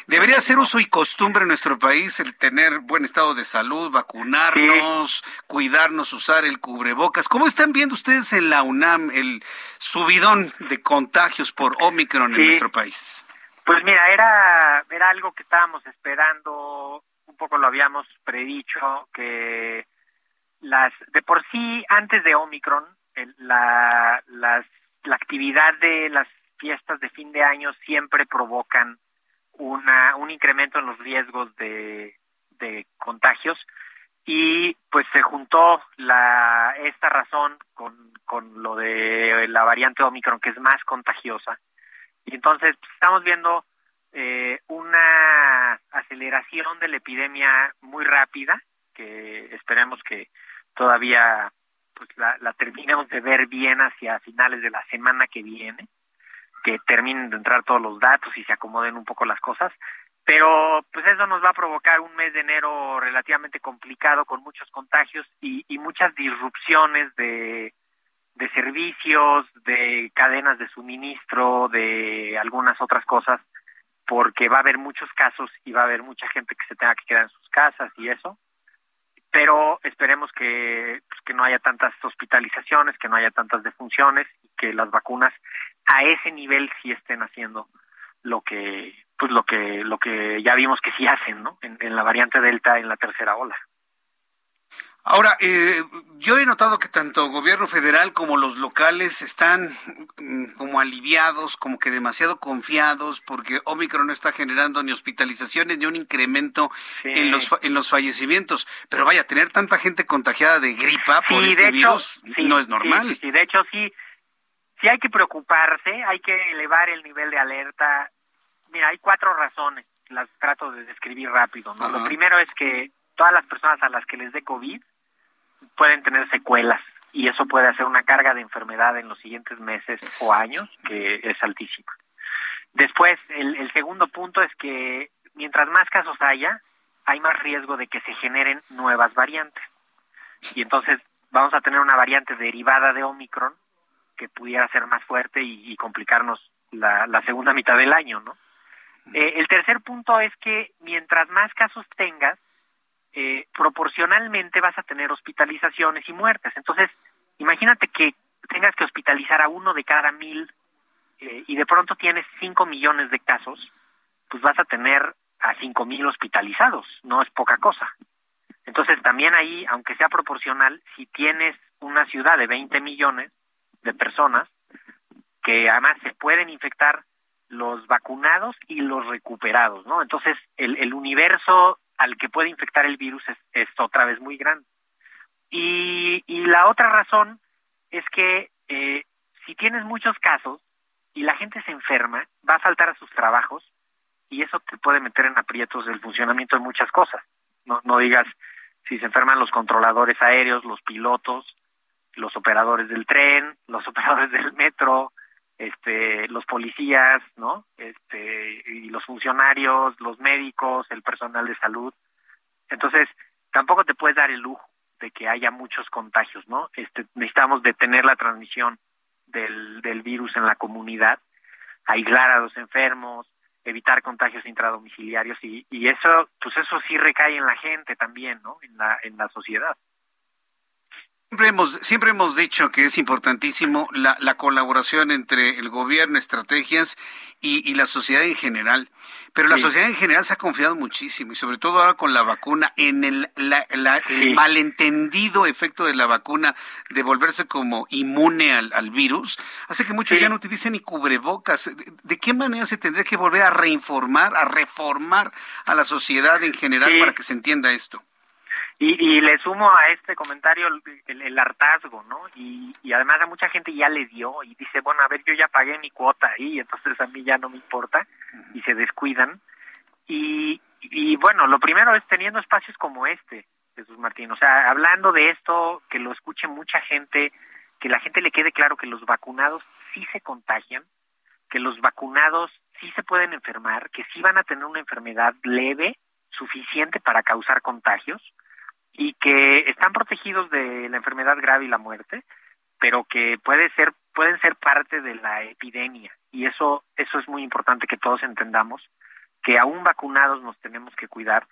debería ser uso y costumbre en nuestro país el tener buen estado de salud, vacunarnos, cuidarnos, usar el cubrebocas. ¿Cómo están viendo ustedes en la UNAM el subidón de contagios por Omicron en nuestro país? Pues mira, era, era algo que estábamos esperando, un poco lo habíamos predicho, que las de por sí, antes de Omicron, el- la, las, la actividad de las fiestas de fin de año siempre provocan una, un incremento en los riesgos de, de contagios y pues se juntó la, esta razón con, con lo de la variante Omicron que es más contagiosa y entonces pues, estamos viendo eh, una aceleración de la epidemia muy rápida, que esperemos que todavía pues la, la terminemos de ver bien hacia finales de la semana que viene, que terminen de entrar todos los datos y se acomoden un poco las cosas. Pero pues eso nos va a provocar un mes de enero relativamente complicado con muchos contagios y, y muchas disrupciones de, de servicios, de cadenas de suministro, de algunas otras cosas, porque va a haber muchos casos y va a haber mucha gente que se tenga que quedar en sus casas y eso. pero esperemos que, pues, que no haya tantas hospitalizaciones, que no haya tantas defunciones y que las vacunas a ese nivel sí estén haciendo lo que pues lo que lo que ya vimos que sí hacen, ¿no? en la variante delta en la tercera ola. Ahora, eh, yo he notado que tanto gobierno federal como los locales están mm, como aliviados, como que demasiado confiados, porque Omicron no está generando ni hospitalizaciones ni un incremento en los en los fallecimientos. Pero vaya, tener tanta gente contagiada de gripa por este virus no es normal. Sí, de hecho sí, sí hay que preocuparse, hay que elevar el nivel de alerta. Mira, hay cuatro razones, las trato de describir rápido. ¿no? Lo primero es que todas las personas a las que les dé COVID pueden tener secuelas y eso puede hacer una carga de enfermedad en los siguientes meses o años que es altísima. Después, el, el segundo punto es que mientras más casos haya, hay más riesgo de que se generen nuevas variantes. Y entonces vamos a tener una variante derivada de Omicron que pudiera ser más fuerte y, complicarnos la, la, segunda mitad del año, ¿no? Eh, el tercer punto es que mientras más casos tengas, eh, proporcionalmente vas a tener hospitalizaciones y muertes. Entonces, imagínate que tengas que hospitalizar a uno de cada mil eh, y de pronto tienes cinco millones de casos, pues vas a tener a cinco mil hospitalizados, no es poca cosa. Entonces, también ahí, aunque sea proporcional, si tienes una ciudad de 20 millones de personas, que además se pueden infectar los vacunados y los recuperados, ¿no? Entonces, el, el universo al que puede infectar el virus es, otra vez muy grande. Y, la otra razón es que eh, si tienes muchos casos y la gente se enferma, va a faltar a sus trabajos y eso te puede meter en aprietos del funcionamiento de muchas cosas. No, no digas si se enferman los controladores aéreos, los pilotos, los operadores del tren, los operadores del metro, este, los policías, ¿no? Este, y los funcionarios, los médicos, el personal de salud. Entonces, tampoco te puedes dar el lujo de que haya muchos contagios, ¿no? Este, necesitamos detener la transmisión del, del virus en la comunidad, aislar a los enfermos, evitar contagios intradomiciliarios y, y eso, pues eso sí recae en la gente también, ¿no? En la, en la sociedad. Siempre hemos, siempre hemos dicho que es importantísimo la, la colaboración entre el gobierno, estrategias y, y, la sociedad en general. Pero la sociedad en general se ha confiado muchísimo y sobre todo ahora con la vacuna, en el, la, el malentendido efecto de la vacuna de volverse como inmune al, al virus, hace que muchos ya no utilicen ni cubrebocas. ¿De, ¿De, qué manera se tendría que volver a reinformar, a reformar a la sociedad en general para que se entienda esto? Y, y le sumo a este comentario el, hartazgo, ¿no? Y, además a mucha gente ya le dio y dice, bueno, a ver, yo ya pagué mi cuota ahí, entonces a mí ya no me importa y se descuidan. Y, y bueno, lo primero es teniendo espacios como este, Jesús Martín, o sea, hablando de esto, que lo escuche mucha gente, que la gente le quede claro que los vacunados sí se contagian, que los vacunados sí se pueden enfermar, que sí van a tener una enfermedad leve, suficiente para causar contagios, y que están protegidos de la enfermedad grave y la muerte, pero que puede ser pueden ser parte de la epidemia y eso eso es muy importante que todos entendamos que aún vacunados nos tenemos que cuidar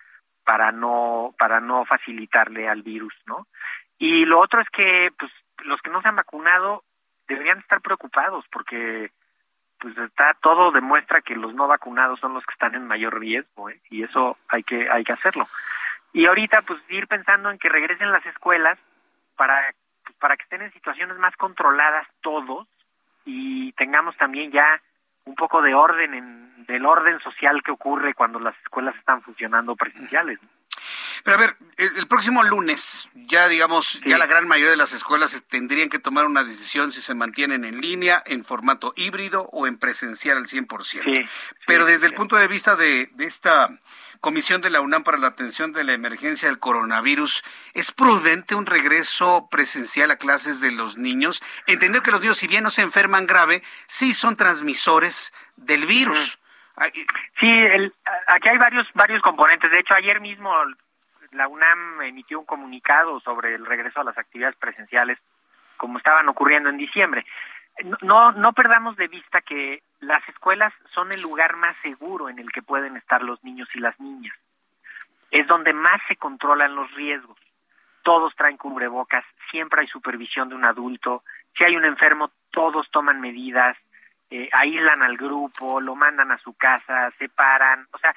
para no para no facilitarle al virus, ¿no? Y lo otro es que pues los que no se han vacunado deberían estar preocupados porque pues está todo demuestra que los no vacunados son los que están en mayor riesgo ¿eh? y eso hay que hay que hacerlo. Y ahorita, pues, ir pensando en que regresen las escuelas para, pues, para que estén en situaciones más controladas todos y tengamos también ya un poco de orden en del orden social que ocurre cuando las escuelas están funcionando presenciales. Pero a ver, el, próximo lunes, ya digamos, ya la gran mayoría de las escuelas tendrían que tomar una decisión si se mantienen en línea, en formato híbrido o en presencial al 100%. Sí, Pero desde el punto de vista de, de esta Comisión de la UNAM para la Atención de la Emergencia del Coronavirus, ¿es prudente un regreso presencial a clases de los niños? Entender que los niños, si bien no se enferman grave, sí son transmisores del virus. Sí, aquí hay varios, varios componentes. De hecho, ayer mismo la UNAM emitió un comunicado sobre el regreso a las actividades presenciales como estaban ocurriendo en diciembre no, no perdamos de vista que las escuelas son el lugar más seguro en el que pueden estar los niños y las niñas. Es donde más se controlan los riesgos. todos traen cubrebocas, siempre hay supervisión de un adulto, si hay un enfermo, todos toman medidas, eh, aíslan al grupo, lo mandan a su casa, separan, o sea,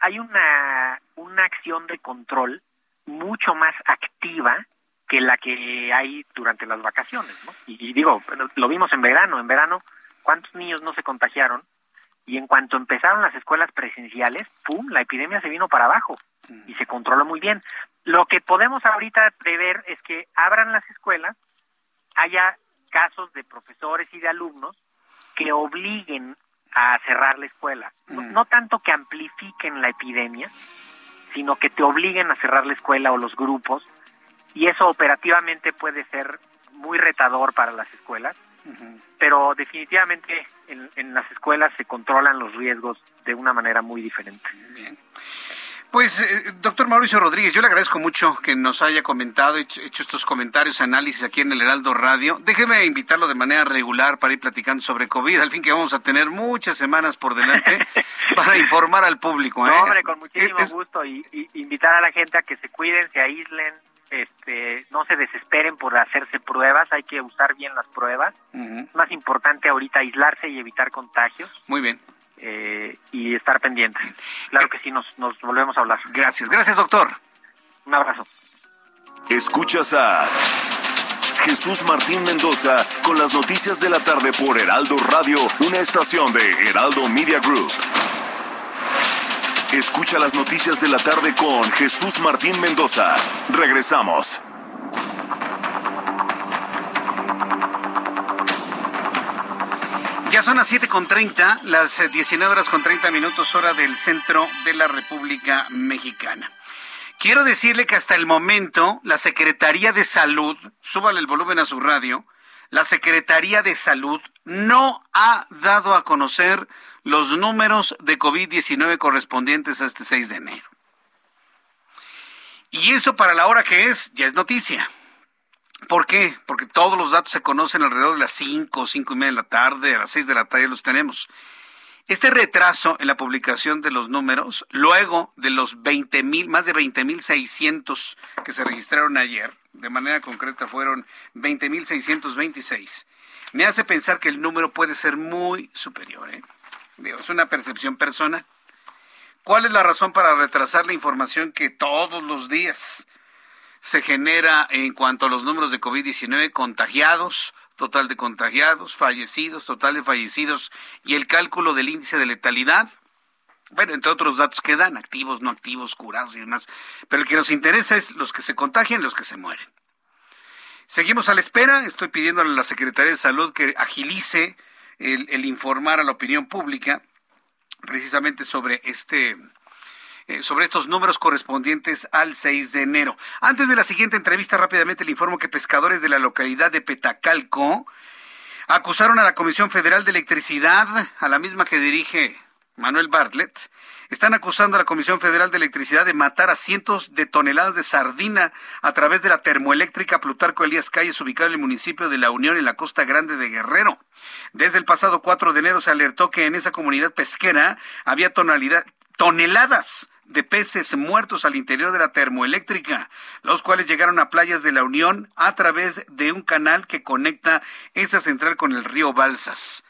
hay una, una acción de control mucho más activa que la que hay durante las vacaciones, ¿no? Y, digo, lo vimos en verano, en verano, ¿cuántos niños no se contagiaron? Y en cuanto empezaron las escuelas presenciales, ¡pum!, la epidemia se vino para abajo y se controló muy bien. Lo que podemos ahorita prever es que abran las escuelas, haya casos de profesores y de alumnos que obliguen a cerrar la escuela. No, tanto que amplifiquen la epidemia, sino que te obliguen a cerrar la escuela o los grupos, y eso operativamente puede ser muy retador para las escuelas, pero definitivamente en, en, las escuelas se controlan los riesgos de una manera muy diferente. Bien. Pues, eh, doctor Mauricio Rodríguez, yo le agradezco mucho que nos haya comentado, hecho, hecho estos comentarios, análisis aquí en el Heraldo Radio. Déjeme invitarlo de manera regular para ir platicando sobre COVID, al fin que vamos a tener muchas semanas por delante para informar al público. ¿eh? No, hombre, con muchísimo gusto y, invitar a la gente a que se cuiden, se aíslen, este, no se desesperen por hacerse pruebas, hay que usar bien las pruebas. Es más importante ahorita aislarse y evitar contagios. Muy bien. Eh, y estar pendientes. Claro que sí, nos, nos volvemos a hablar. Gracias, gracias doctor. Un abrazo. Escuchas a Jesús Martín Mendoza con las noticias de la tarde por Heraldo Radio, una estación de Heraldo Media Group. Escucha las noticias de la tarde con Jesús Martín Mendoza. Regresamos. Ya son las 7.30, las 19 eh, horas con 30 minutos hora del centro de la República Mexicana. Quiero decirle que hasta el momento la Secretaría de Salud, súbale el volumen a su radio, la Secretaría de Salud no ha dado a conocer los números de COVID-19 correspondientes a este 6 de enero. Y eso para la hora que es, ya es noticia. ¿Por qué? Porque todos los datos se conocen alrededor de las 5, 5 y media de la tarde, a las 6 de la tarde los tenemos. Este retraso en la publicación de los números, luego de los 20 mil, más de 20 mil 600 que se registraron ayer, de manera concreta fueron 20 mil 626, me hace pensar que el número puede ser muy superior. ¿eh? Es una percepción personal. ¿Cuál es la razón para retrasar la información que todos los días se genera en cuanto a los números de COVID-19 contagiados, total de contagiados, fallecidos, total de fallecidos y el cálculo del índice de letalidad. Bueno, entre otros datos que dan, activos, no activos, curados y demás. Pero el que nos interesa es los que se contagian los que se mueren. Seguimos a la espera. Estoy pidiéndole a la Secretaría de Salud que agilice el, el informar a la opinión pública precisamente sobre este, eh, sobre estos números correspondientes al 6 de enero. Antes de la siguiente entrevista, rápidamente le informo que pescadores de la localidad de Petacalco acusaron a la Comisión Federal de Electricidad, a la misma que dirige Manuel Bartlett, están acusando a la Comisión Federal de Electricidad de matar a cientos de toneladas de sardina a través de la termoeléctrica Plutarco Elías Calles, ubicada en el municipio de La Unión, en la costa grande de Guerrero. Desde el pasado 4 de enero se alertó que en esa comunidad pesquera había toneladas de peces muertos al interior de la termoeléctrica, los cuales llegaron a playas de la Unión a través de un canal que conecta esa central con el río Balsas.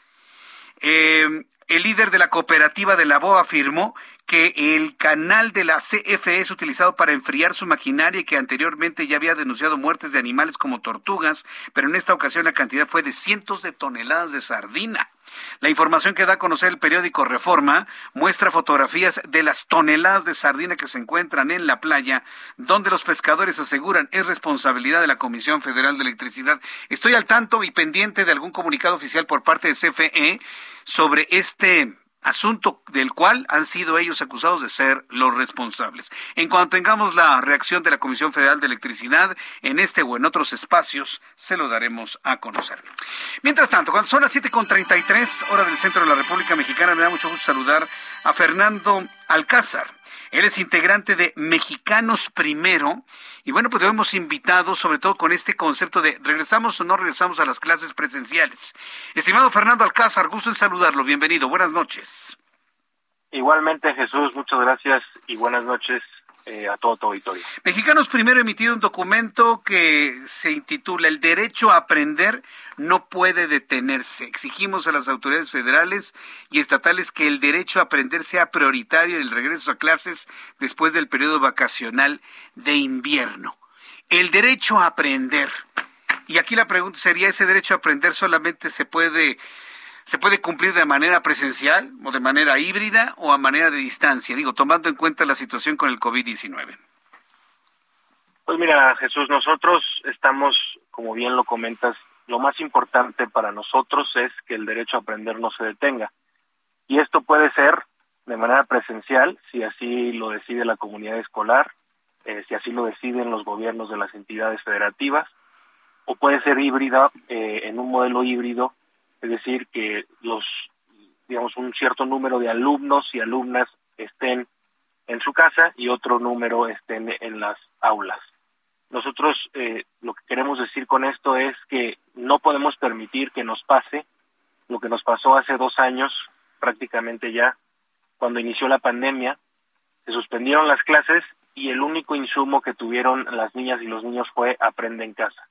Eh, el líder de la cooperativa de la BOA afirmó que el canal de la CFE es utilizado para enfriar su maquinaria y que anteriormente ya había denunciado muertes de animales como tortugas, pero en esta ocasión la cantidad fue de cientos de toneladas de sardina. La información que da a conocer el periódico Reforma muestra fotografías de las toneladas de sardina que se encuentran en la playa, donde los pescadores aseguran es responsabilidad de la Comisión Federal de Electricidad. Estoy al tanto y pendiente de algún comunicado oficial por parte de CFE sobre este asunto del cual han sido ellos acusados de ser los responsables. En cuanto tengamos la reacción de la Comisión Federal de Electricidad en este o en otros espacios, se lo daremos a conocer. Mientras tanto, cuando son las 7.33 hora del centro de la República Mexicana, me da mucho gusto saludar a Fernando Alcázar. Él es integrante de Mexicanos Primero. Y bueno, pues lo hemos invitado sobre todo con este concepto de regresamos o no regresamos a las clases presenciales. Estimado Fernando Alcázar, gusto en saludarlo. Bienvenido. Buenas noches. Igualmente, Jesús, muchas gracias y buenas noches eh, a todo tu auditorio. Mexicanos Primero ha emitido un documento que se intitula El derecho a aprender no puede detenerse. Exigimos a las autoridades federales y estatales que el derecho a aprender sea prioritario en el regreso a clases después del periodo vacacional de invierno. El derecho a aprender. Y aquí la pregunta sería, ¿ese derecho a aprender solamente se puede se puede cumplir de manera presencial o de manera híbrida o a manera de distancia? Digo, tomando en cuenta la situación con el COVID-19. Pues mira, Jesús, nosotros estamos, como bien lo comentas, lo más importante para nosotros es que el derecho a aprender no se detenga. Y esto puede ser de manera presencial, si así lo decide la comunidad escolar, eh, si así lo deciden los gobiernos de las entidades federativas, o puede ser híbrida eh, en un modelo híbrido es decir, que los, digamos, un cierto número de alumnos y alumnas estén en su casa y otro número estén en las aulas. Nosotros eh, lo que queremos decir con esto es que no podemos permitir que nos pase lo que nos pasó hace dos años, prácticamente ya, cuando inició la pandemia, se suspendieron las clases y el único insumo que tuvieron las niñas y los niños fue aprende en casa.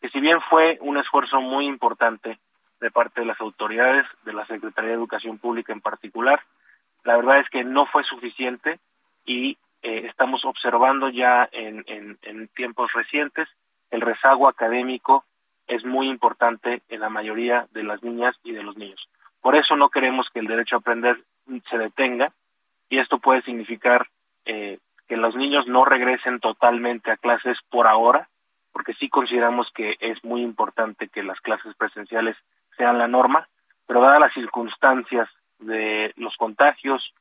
Que si bien fue un esfuerzo muy importante, de parte de las autoridades, de la Secretaría de Educación Pública en particular. La verdad es que no fue suficiente y eh, estamos observando ya en, tiempos recientes el rezago académico es muy importante en la mayoría de las niñas y de los niños. Por eso no queremos que el derecho a aprender se detenga y esto puede significar eh, que los niños no regresen totalmente a clases por ahora, porque sí consideramos que es muy importante que las clases presenciales sean la norma, pero dadas las circunstancias de los contagios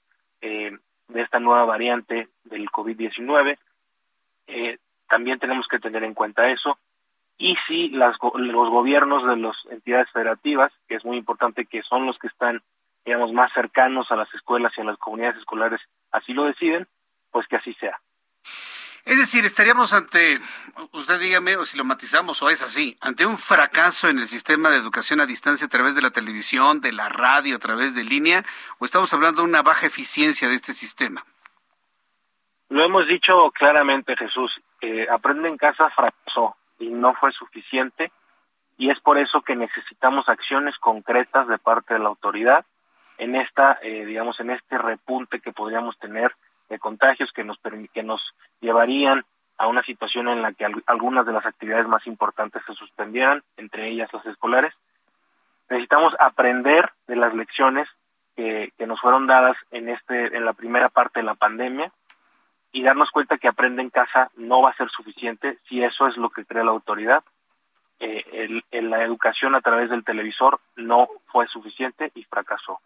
eh, de esta nueva variante del COVID-19, eh, también tenemos que tener en cuenta eso. Y si las, los gobiernos de las entidades federativas, que es muy importante que son los que están, digamos, más cercanos a las escuelas y a las comunidades escolares, así lo deciden, pues que así sea. Es decir, estaríamos ante, usted dígame o si lo matizamos o es así, ante un fracaso en el sistema de educación a distancia a través de la televisión, de la radio, a través de línea, o estamos hablando de una baja eficiencia de este sistema. Lo hemos dicho claramente, Jesús, Aprende en casa fracasó y no fue suficiente y es por eso que necesitamos acciones concretas de parte de la autoridad en esta, eh, digamos, en este repunte que podríamos tener de contagios que nos que nos llevarían a una situación en la que algunas de las actividades más importantes se suspendieran, entre ellas las escolares. Necesitamos aprender de las lecciones que, que nos fueron dadas en este en la primera parte de la pandemia y darnos cuenta que aprende en casa no va a ser suficiente si eso es lo que cree la autoridad. Eh, el, la educación a través del televisor no fue suficiente y fracasó.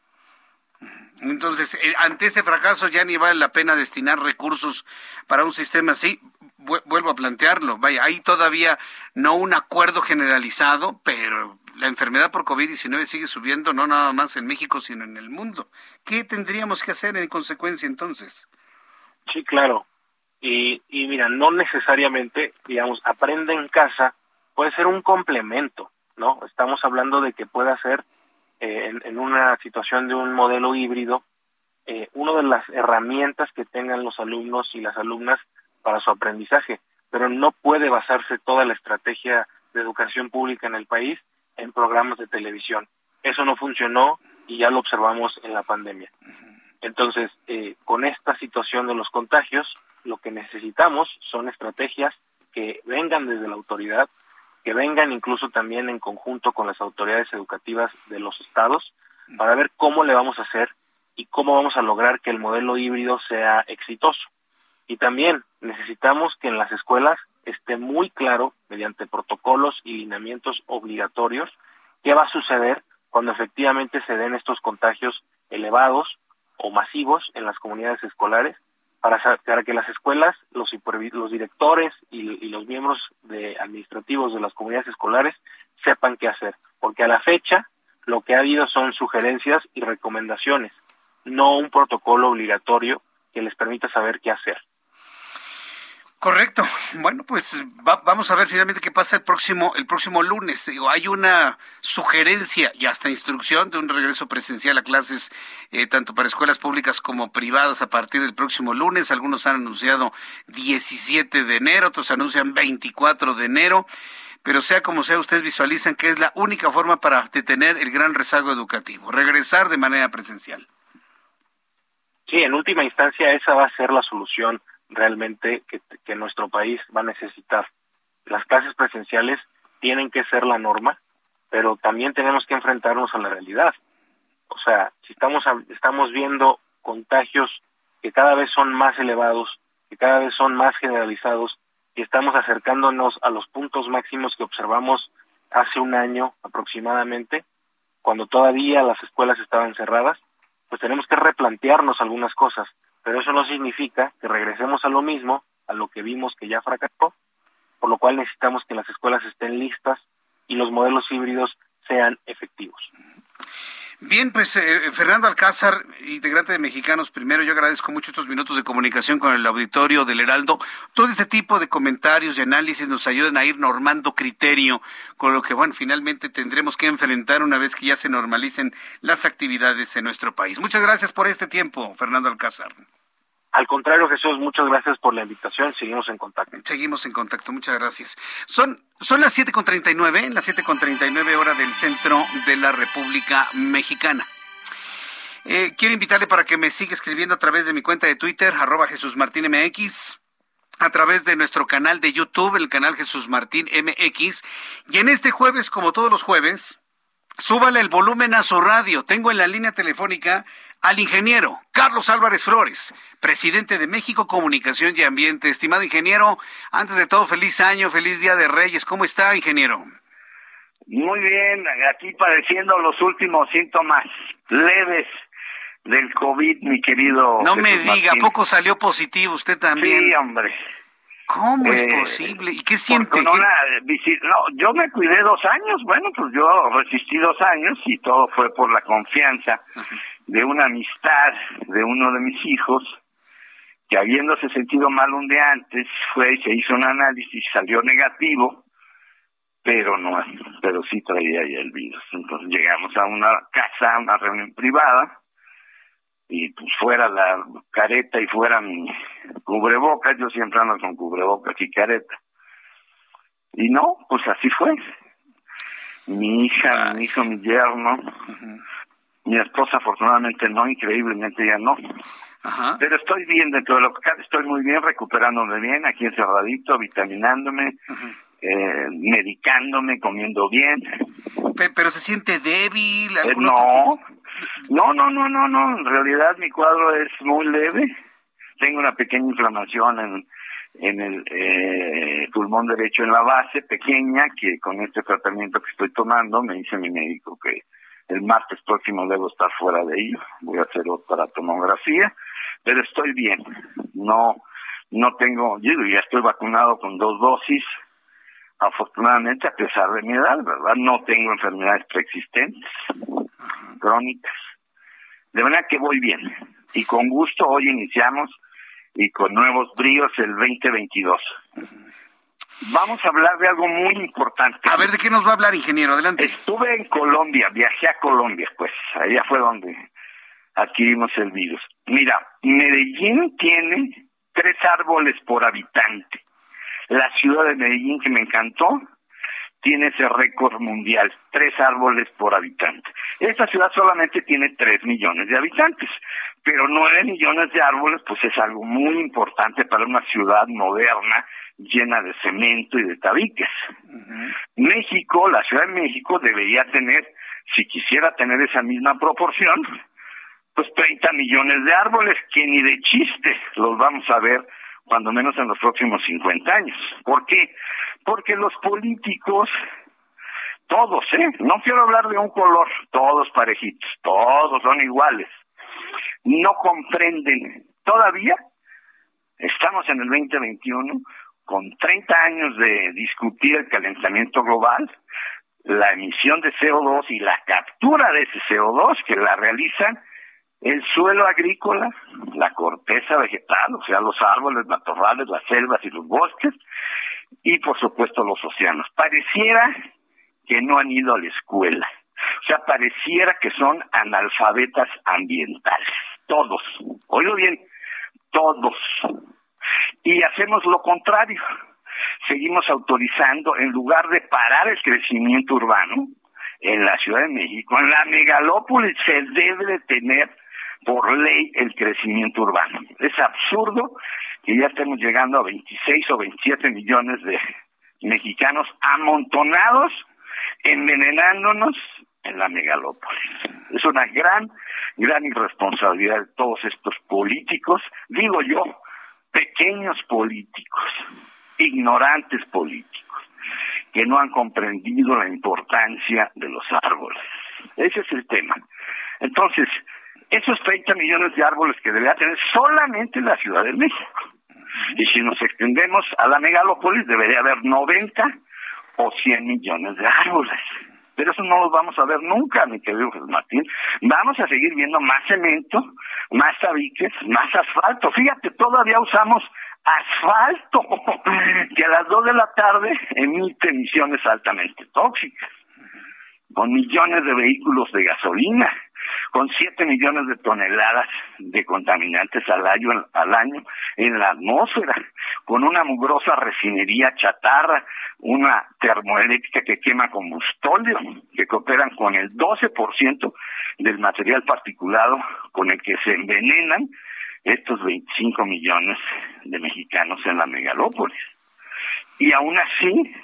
Entonces, eh, ante ese fracaso ya ni vale la pena destinar recursos para un sistema así. Vuelvo a plantearlo. Vaya, hay todavía no un acuerdo generalizado, pero la enfermedad por COVID-19 sigue subiendo no nada más en México, sino en el mundo. ¿Qué tendríamos que hacer en consecuencia entonces? Sí, claro. Y, y mira, no necesariamente, digamos, aprende en casa puede ser un complemento, ¿no? Estamos hablando de que pueda ser eh, en, una situación de un modelo híbrido, eh, una de las herramientas que tengan los alumnos y las alumnas para su aprendizaje, pero no puede basarse toda la estrategia de educación pública en el país en programas de televisión. Eso no funcionó y ya lo observamos en la pandemia. Entonces, eh, con esta situación de los contagios, lo que necesitamos son estrategias que vengan desde la autoridad, que vengan incluso también en conjunto con las autoridades educativas de los estados para ver cómo le vamos a hacer y cómo vamos a lograr que el modelo híbrido sea exitoso. Y también necesitamos que en las escuelas esté muy claro, mediante protocolos y lineamientos obligatorios, qué va a suceder cuando efectivamente se den estos contagios elevados o masivos en las comunidades escolares para, para que las escuelas, los, los directores y, y, los miembros de administrativos de las comunidades escolares sepan qué hacer. Porque a la fecha lo que ha habido son sugerencias y recomendaciones, no un protocolo obligatorio que les permita saber qué hacer. Correcto. Bueno, pues vamos a ver finalmente qué pasa el próximo el próximo lunes. Digo, hay una sugerencia y hasta instrucción de un regreso presencial a clases eh, tanto para escuelas públicas como privadas a partir del próximo lunes. Algunos han anunciado 17 de enero, otros anuncian 24 de enero. Pero sea como sea, ustedes visualizan que es la única forma para detener el gran rezago educativo, regresar de manera presencial. Sí, en última instancia esa va a ser la solución realmente que, nuestro país va a necesitar. Las clases presenciales tienen que ser la norma, pero también tenemos que enfrentarnos a la realidad. O sea, si estamos, estamos viendo contagios que cada vez son más elevados, que cada vez son más generalizados, y estamos acercándonos a los puntos máximos que observamos hace un año aproximadamente, cuando todavía las escuelas estaban cerradas, pues tenemos que replantearnos algunas cosas pero eso no significa que regresemos a lo mismo, a lo que vimos que ya fracasó, por lo cual necesitamos que las escuelas estén listas y los modelos híbridos sean efectivos. Bien, pues eh, Fernando Alcázar, integrante de Mexicanos Primero, yo agradezco mucho estos minutos de comunicación con el auditorio del Heraldo. Todo este tipo de comentarios y análisis nos ayudan a ir normando criterio, con lo que, bueno, finalmente tendremos que enfrentar una vez que ya se normalicen las actividades en nuestro país. Muchas gracias por este tiempo, Fernando Alcázar. Al contrario, Jesús, muchas gracias por la invitación. Seguimos en contacto. Seguimos en contacto, muchas gracias. Son, son las 7.39, las 7.39 hora del centro de la República Mexicana. Eh, quiero invitarle para que me siga escribiendo a través de mi cuenta de Twitter, arroba Jesús Martín MX, a través de nuestro canal de YouTube, el canal Jesús Martín MX. Y en este jueves, como todos los jueves, súbale el volumen a su radio. Tengo en la línea telefónica al ingeniero Carlos Álvarez Flores, presidente de México Comunicación y Ambiente. Estimado ingeniero, antes de todo, feliz año, feliz Día de Reyes. ¿Cómo está, ingeniero? Muy bien, aquí padeciendo los últimos síntomas leves del COVID, mi querido. No me diga, poco salió positivo usted también? Sí, hombre. ¿Cómo es eh, posible? ¿Y qué siente? no, yo me cuidé dos años, bueno, pues yo resistí dos años y todo fue por la confianza de una amistad de uno de mis hijos, que habiéndose sentido mal un día antes, fue y se hizo un análisis y salió negativo, pero no, pero sí traía ya el virus. Entonces llegamos a una casa, a una reunión privada, y pues fuera la careta y fuera mi cubrebocas, yo siempre ando con cubrebocas y careta. Y no, pues así fue. Mi hija, mi hijo, mi yerno, mi esposa afortunadamente no, increíblemente ya no. Pero estoy bien dentro de lo que cabe, estoy muy bien, recuperándome bien, aquí encerradito, vitaminándome, eh, medicándome, comiendo bien. Pero, se siente débil. Eh, no, no, no, no, no, no, en realidad mi cuadro es muy leve. Tengo una pequeña inflamación en, en el eh, pulmón derecho en la base, pequeña, que con este tratamiento que estoy tomando me dice mi médico que el martes próximo debo estar fuera de ello. Voy a hacer otra tomografía, pero estoy bien. No, no tengo, yo ya estoy vacunado con dos dosis. Afortunadamente, a pesar de mi edad, ¿verdad? No tengo enfermedades preexistentes, crónicas. De manera que voy bien. Y con gusto hoy iniciamos y con nuevos bríos el 2022 vamos a hablar de algo muy importante. A ver, ¿de qué nos va a hablar, ingeniero? Adelante. Estuve en Colombia, viajé a Colombia, pues, allá fue donde adquirimos el virus. Mira, Medellín tiene tres árboles por habitante. La ciudad de Medellín, que me encantó, tiene ese récord mundial, tres árboles por habitante. Esta ciudad solamente tiene tres millones de habitantes, pero nueve millones de árboles, pues es algo muy importante para una ciudad moderna llena de cemento y de tabiques. México, la Ciudad de México debería tener, si quisiera tener esa misma proporción, pues 30 millones de árboles, que ni de chiste los vamos a ver cuando menos en los próximos 50 años. ¿Por qué? Porque los políticos, todos, ¿eh? No quiero hablar de un color, todos parejitos, todos son iguales. No comprenden, todavía estamos en el 2021 con 30 años de discutir el calentamiento global, la emisión de CO2 y la captura de ese CO2 que la realizan el suelo agrícola, la corteza vegetal, o sea, los árboles, matorrales, las selvas y los bosques, y por supuesto los océanos. Pareciera que no han ido a la escuela. O sea, pareciera que son analfabetas ambientales. Todos. Oigo bien, todos. Y hacemos lo contrario. Seguimos autorizando, en lugar de parar el crecimiento urbano, en la Ciudad de México, en la megalópolis se debe de tener por ley el crecimiento urbano. Es absurdo que ya estemos llegando a 26 o 27 millones de mexicanos amontonados, envenenándonos en la megalópolis. Es una gran, gran irresponsabilidad de todos estos políticos, digo yo, pequeños políticos, ignorantes políticos, que no han comprendido la importancia de los árboles. Ese es el tema. Entonces, esos 30 millones de árboles que debería tener solamente la Ciudad de México. Y si nos extendemos a la megalópolis, debería haber 90 o 100 millones de árboles. Pero eso no lo vamos a ver nunca, mi querido Jesús Martín. Vamos a seguir viendo más cemento, más tabiques, más asfalto. Fíjate, todavía usamos asfalto, que a las 2 de la tarde emite emisiones altamente tóxicas, con millones de vehículos de gasolina con 7 millones de toneladas de contaminantes al año, al año en la atmósfera, con una mugrosa refinería chatarra, una termoeléctrica que quema combustóleo, que cooperan con el 12% del material particulado con el que se envenenan estos 25 millones de mexicanos en la megalópolis. Y aún así,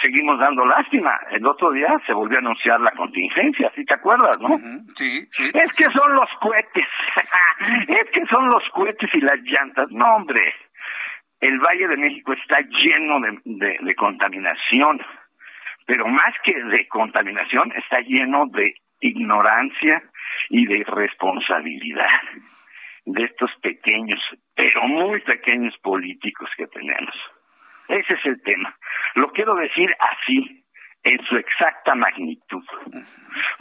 seguimos dando lástima. El otro día se volvió a anunciar la contingencia, ¿sí te acuerdas, no? Sí, sí. Es que son los cohetes, es que son los cohetes y las llantas. No, hombre, el Valle de México está lleno de, de contaminación, pero más que de contaminación, está lleno de ignorancia y de irresponsabilidad de estos pequeños, pero muy pequeños políticos que tenemos. Ese es el tema. Lo quiero decir así, en su exacta magnitud.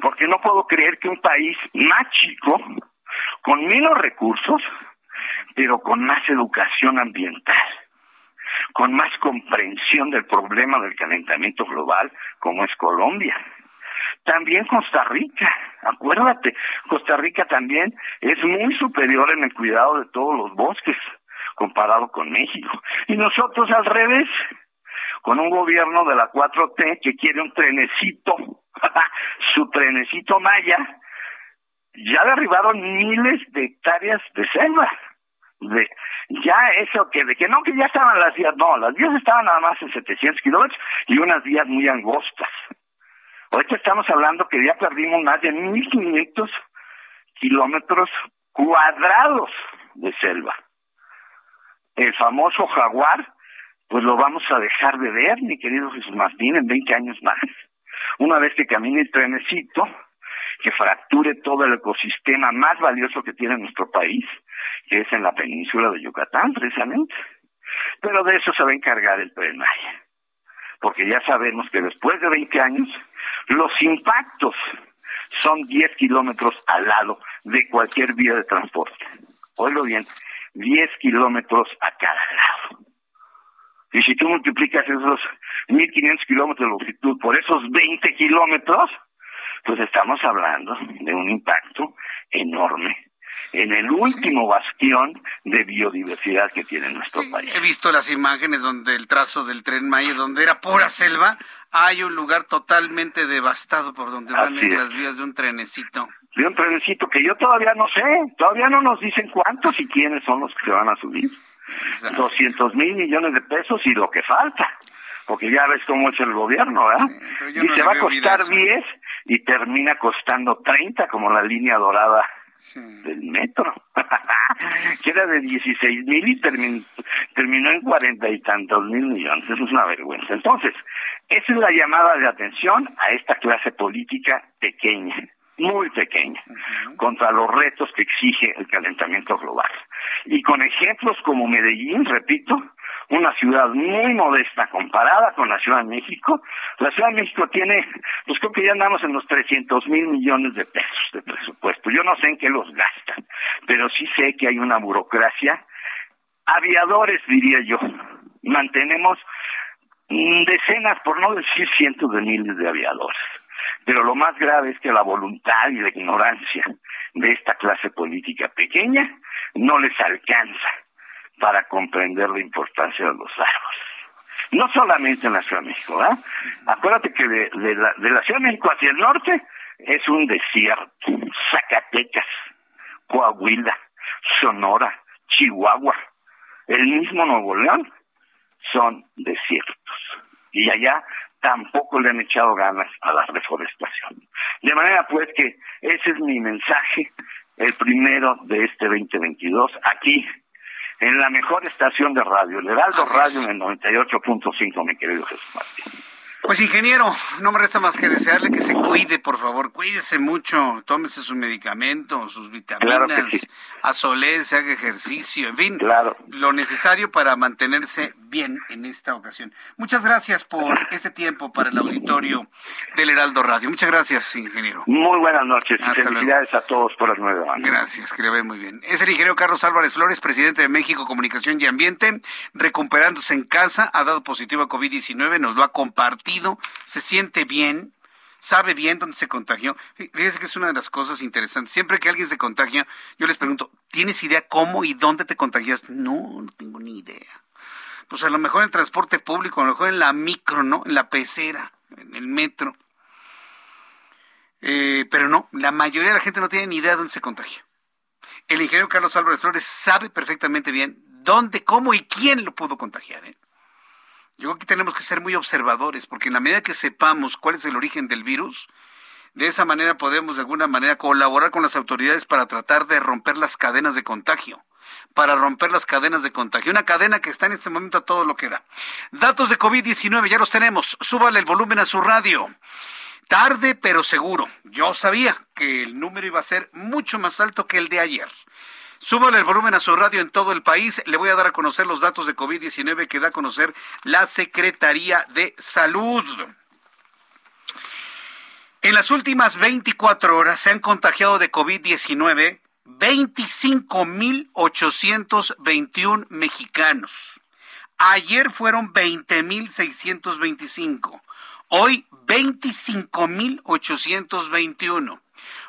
Porque no puedo creer que un país más chico, con menos recursos, pero con más educación ambiental, con más comprensión del problema del calentamiento global, como es Colombia. También Costa Rica, acuérdate, Costa Rica también es muy superior en el cuidado de todos los bosques comparado con México. Y nosotros al revés, con un gobierno de la 4T que quiere un trenecito, su trenecito Maya, ya derribaron miles de hectáreas de selva. Ya eso que de que no, que ya estaban las vías, no, las vías estaban nada más en 700 kilómetros y unas vías muy angostas. Ahorita estamos hablando que ya perdimos más de 1.500 kilómetros cuadrados de selva. El famoso jaguar pues lo vamos a dejar de ver, mi querido Jesús Martín, en 20 años más. Una vez que camine el trenecito, que fracture todo el ecosistema más valioso que tiene nuestro país, que es en la península de Yucatán, precisamente. Pero de eso se va a encargar el Tren Maya. Porque ya sabemos que después de 20 años, los impactos son 10 kilómetros al lado de cualquier vía de transporte. Oílo bien, 10 kilómetros a cada lado. Y si tú multiplicas esos 1.500 kilómetros de longitud por esos 20 kilómetros, pues estamos hablando de un impacto enorme en el último bastión de biodiversidad que tiene nuestro país. He visto las imágenes donde el trazo del tren Maya, donde era pura selva, hay un lugar totalmente devastado por donde van las vías de un trenecito. De un trenecito que yo todavía no sé, todavía no nos dicen cuántos y quiénes son los que se van a subir. 200 mil millones de pesos y lo que falta, porque ya ves cómo es el gobierno, ¿verdad? y se va a costar 10 y termina costando 30 como la línea dorada del metro, que era de 16 mil y terminó en cuarenta y tantos mil millones, eso es una vergüenza. Entonces, esa es la llamada de atención a esta clase política pequeña, muy pequeña, contra los retos que exige el calentamiento global. Y con ejemplos como Medellín, repito, una ciudad muy modesta comparada con la Ciudad de México. La Ciudad de México tiene, pues creo que ya andamos en los 300 mil millones de pesos de presupuesto. Yo no sé en qué los gastan, pero sí sé que hay una burocracia. Aviadores, diría yo. Mantenemos decenas, por no decir cientos de miles de aviadores. Pero lo más grave es que la voluntad y la ignorancia de esta clase política pequeña no les alcanza para comprender la importancia de los árboles. No solamente en la Ciudad de México. Acuérdate que de, la, de la Ciudad de México hacia el norte es un desierto. Zacatecas, Coahuila, Sonora, Chihuahua, el mismo Nuevo León son desiertos. Y allá tampoco le han echado ganas a la reforestación. De manera pues que ese es mi mensaje, el primero de este 2022, aquí en la mejor estación de radio, el Heraldo Radio en el 98.5, mi querido Jesús Martín. Pues ingeniero, no me resta más que desearle que se cuide, por favor, cuídese mucho, tómese su medicamento, sus vitaminas, claro haga ejercicio, en fin, lo necesario para mantenerse bien en esta ocasión. Muchas gracias por este tiempo para el auditorio del Heraldo Radio. Muchas gracias, ingeniero. Muy buenas noches y felicidades a todos por las nueve años. Gracias, que le ve muy bien. Es el ingeniero Carlos Álvarez Flores, presidente de México Comunicación y Ambiente, recuperándose en casa, ha dado positivo a COVID-19, nos lo ha compartido se siente bien, sabe bien dónde se contagió. Fíjese que es una de las cosas interesantes. Siempre que alguien se contagia, yo les pregunto, ¿tienes idea cómo y dónde te contagiaste? No, no tengo ni idea. Pues a lo mejor en transporte público, a lo mejor en la micro, ¿no? En la pecera, en el metro. Eh, pero no, la mayoría de la gente no tiene ni idea de dónde se contagia. El ingeniero Carlos Álvarez Flores sabe perfectamente bien dónde, cómo y quién lo pudo contagiar. ¿eh? Yo creo que tenemos que ser muy observadores, porque en la medida que sepamos cuál es el origen del virus, de esa manera podemos de alguna manera colaborar con las autoridades para tratar de romper las cadenas de contagio. Para romper las cadenas de contagio. Una cadena que está en este momento a todo lo que da. Datos de COVID-19, ya los tenemos. Súbale el volumen a su radio. Tarde, pero seguro. Yo sabía que el número iba a ser mucho más alto que el de ayer. Súbale el volumen a su radio en todo el país. Le voy a dar a conocer los datos de COVID-19 que da a conocer la Secretaría de Salud. En las últimas 24 horas se han contagiado de COVID-19 25.821 mexicanos. Ayer fueron 20.625. Hoy 25.821.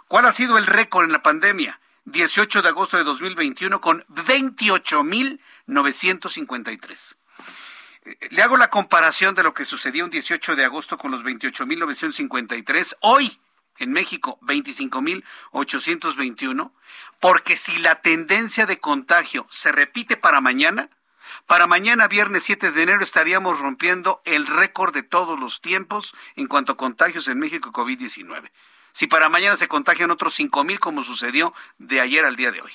¿Cuál ha sido el récord en la pandemia? 18 de agosto de 2021 con 28.953. Le hago la comparación de lo que sucedió un 18 de agosto con los 28.953. Hoy, en México, 25.821. Porque si la tendencia de contagio se repite para mañana, para mañana, viernes 7 de enero, estaríamos rompiendo el récord de todos los tiempos en cuanto a contagios en México COVID-19 si para mañana se contagian otros cinco mil como sucedió de ayer al día de hoy.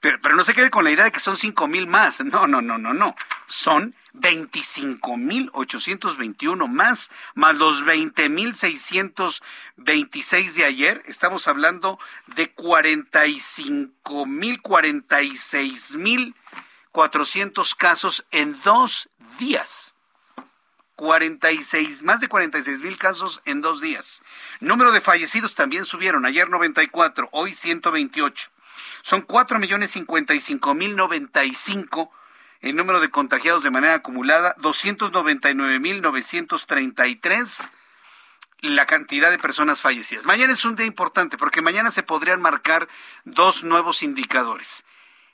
Pero, no se quede con la idea de que son cinco mil más. No, no, no, no, no. Son 25.821 más, más los 20.626 de ayer. Estamos hablando de 45.000, 46.400 casos en dos días. 46, más de 46 mil casos en dos días. Número de fallecidos también subieron. Ayer 94, hoy 128. Son 4 millones 55 mil 95 el número de contagiados de manera acumulada, 299 mil 933 la cantidad de personas fallecidas. Mañana es un día importante porque mañana se podrían marcar dos nuevos indicadores.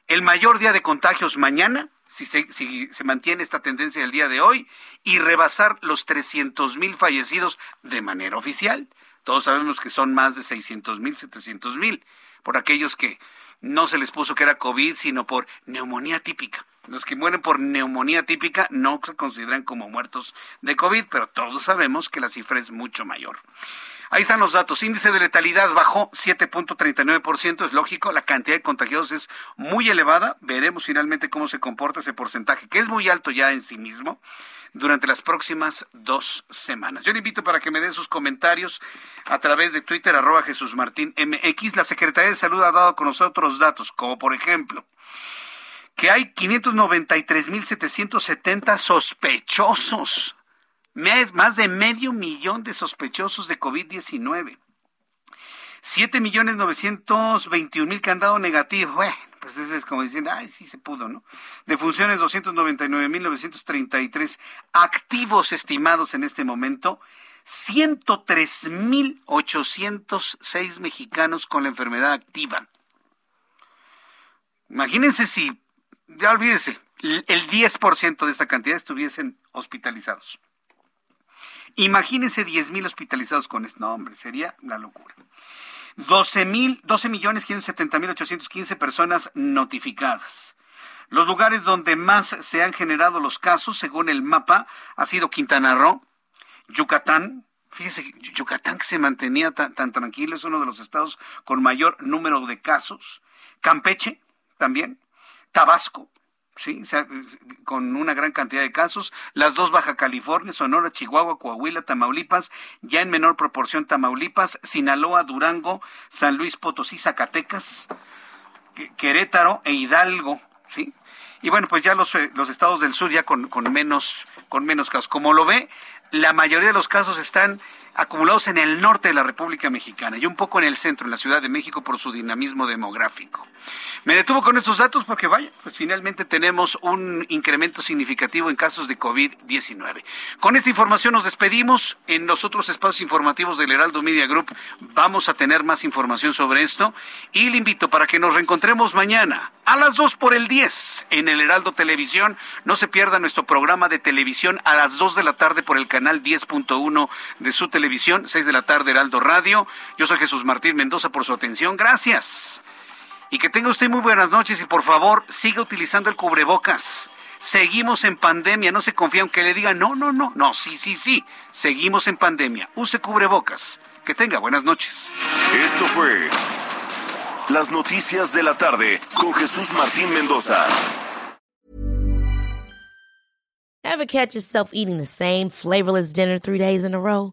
El mayor día de contagios mañana si se, si se mantiene esta tendencia del día de hoy, y rebasar los 300 mil fallecidos de manera oficial. Todos sabemos que son más de 600 mil, 700 mil, por aquellos que no se les puso que era COVID, sino por neumonía típica. Los que mueren por neumonía típica no se consideran como muertos de COVID, pero todos sabemos que la cifra es mucho mayor. Ahí están los datos. Índice de letalidad bajó 7.39%. Es lógico, la cantidad de contagiados es muy elevada. Veremos finalmente cómo se comporta ese porcentaje, que es muy alto ya en sí mismo, durante las próximas dos semanas. Yo le invito para que me den sus comentarios a través de Twitter, arroba Jesús Martín MX. La Secretaría de Salud ha dado con nosotros datos, como por ejemplo que hay 593.770 sospechosos, más de medio millón de sospechosos de COVID-19. 7 millones 921 mil que han dado negativo. Bueno, pues eso es como diciendo, ay, sí se pudo, ¿no? De funciones 299 mil 933 activos estimados en este momento. 103 mil 806 mexicanos con la enfermedad activa. Imagínense si, ya olvídese, el 10% de esa cantidad estuviesen hospitalizados. Imagínense 10 mil hospitalizados con esto. No, hombre, sería la locura. 12 mil, 12 millones 570 mil 815 personas notificadas. Los lugares donde más se han generado los casos, según el mapa, ha sido Quintana Roo, Yucatán. Fíjese, Yucatán que se mantenía tan, tan tranquilo, es uno de los estados con mayor número de casos. Campeche, también. Tabasco, sí, con una gran cantidad de casos. Las dos Baja California, Sonora, Chihuahua, Coahuila, Tamaulipas, ya en menor proporción Tamaulipas, Sinaloa, Durango, San Luis Potosí, Zacatecas, Querétaro e Hidalgo, sí. Y bueno, pues ya los, eh, los estados del sur ya con, con menos con menos casos. Como lo ve, la mayoría de los casos están acumulados en el norte de la República Mexicana y un poco en el centro, en la Ciudad de México, por su dinamismo demográfico. Me detuvo con estos datos porque, vaya, pues finalmente tenemos un incremento significativo en casos de COVID-19. Con esta información nos despedimos. En los otros espacios informativos del Heraldo Media Group vamos a tener más información sobre esto y le invito para que nos reencontremos mañana a las 2 por el 10 en el Heraldo Televisión. No se pierda nuestro programa de televisión a las 2 de la tarde por el canal 10.1 de su televisión televisión, 6 de la tarde, Heraldo Radio. Yo soy Jesús Martín Mendoza por su atención. Gracias. Y que tenga usted muy buenas noches y por favor siga utilizando el cubrebocas. Seguimos en pandemia, no se confía aunque le digan no, no, no, no, sí, sí, sí, seguimos en pandemia. Use cubrebocas. Que tenga buenas noches. Esto fue Las Noticias de la Tarde con Jesús Martín Mendoza. Ever catch yourself eating the same flavorless dinner three days in a row?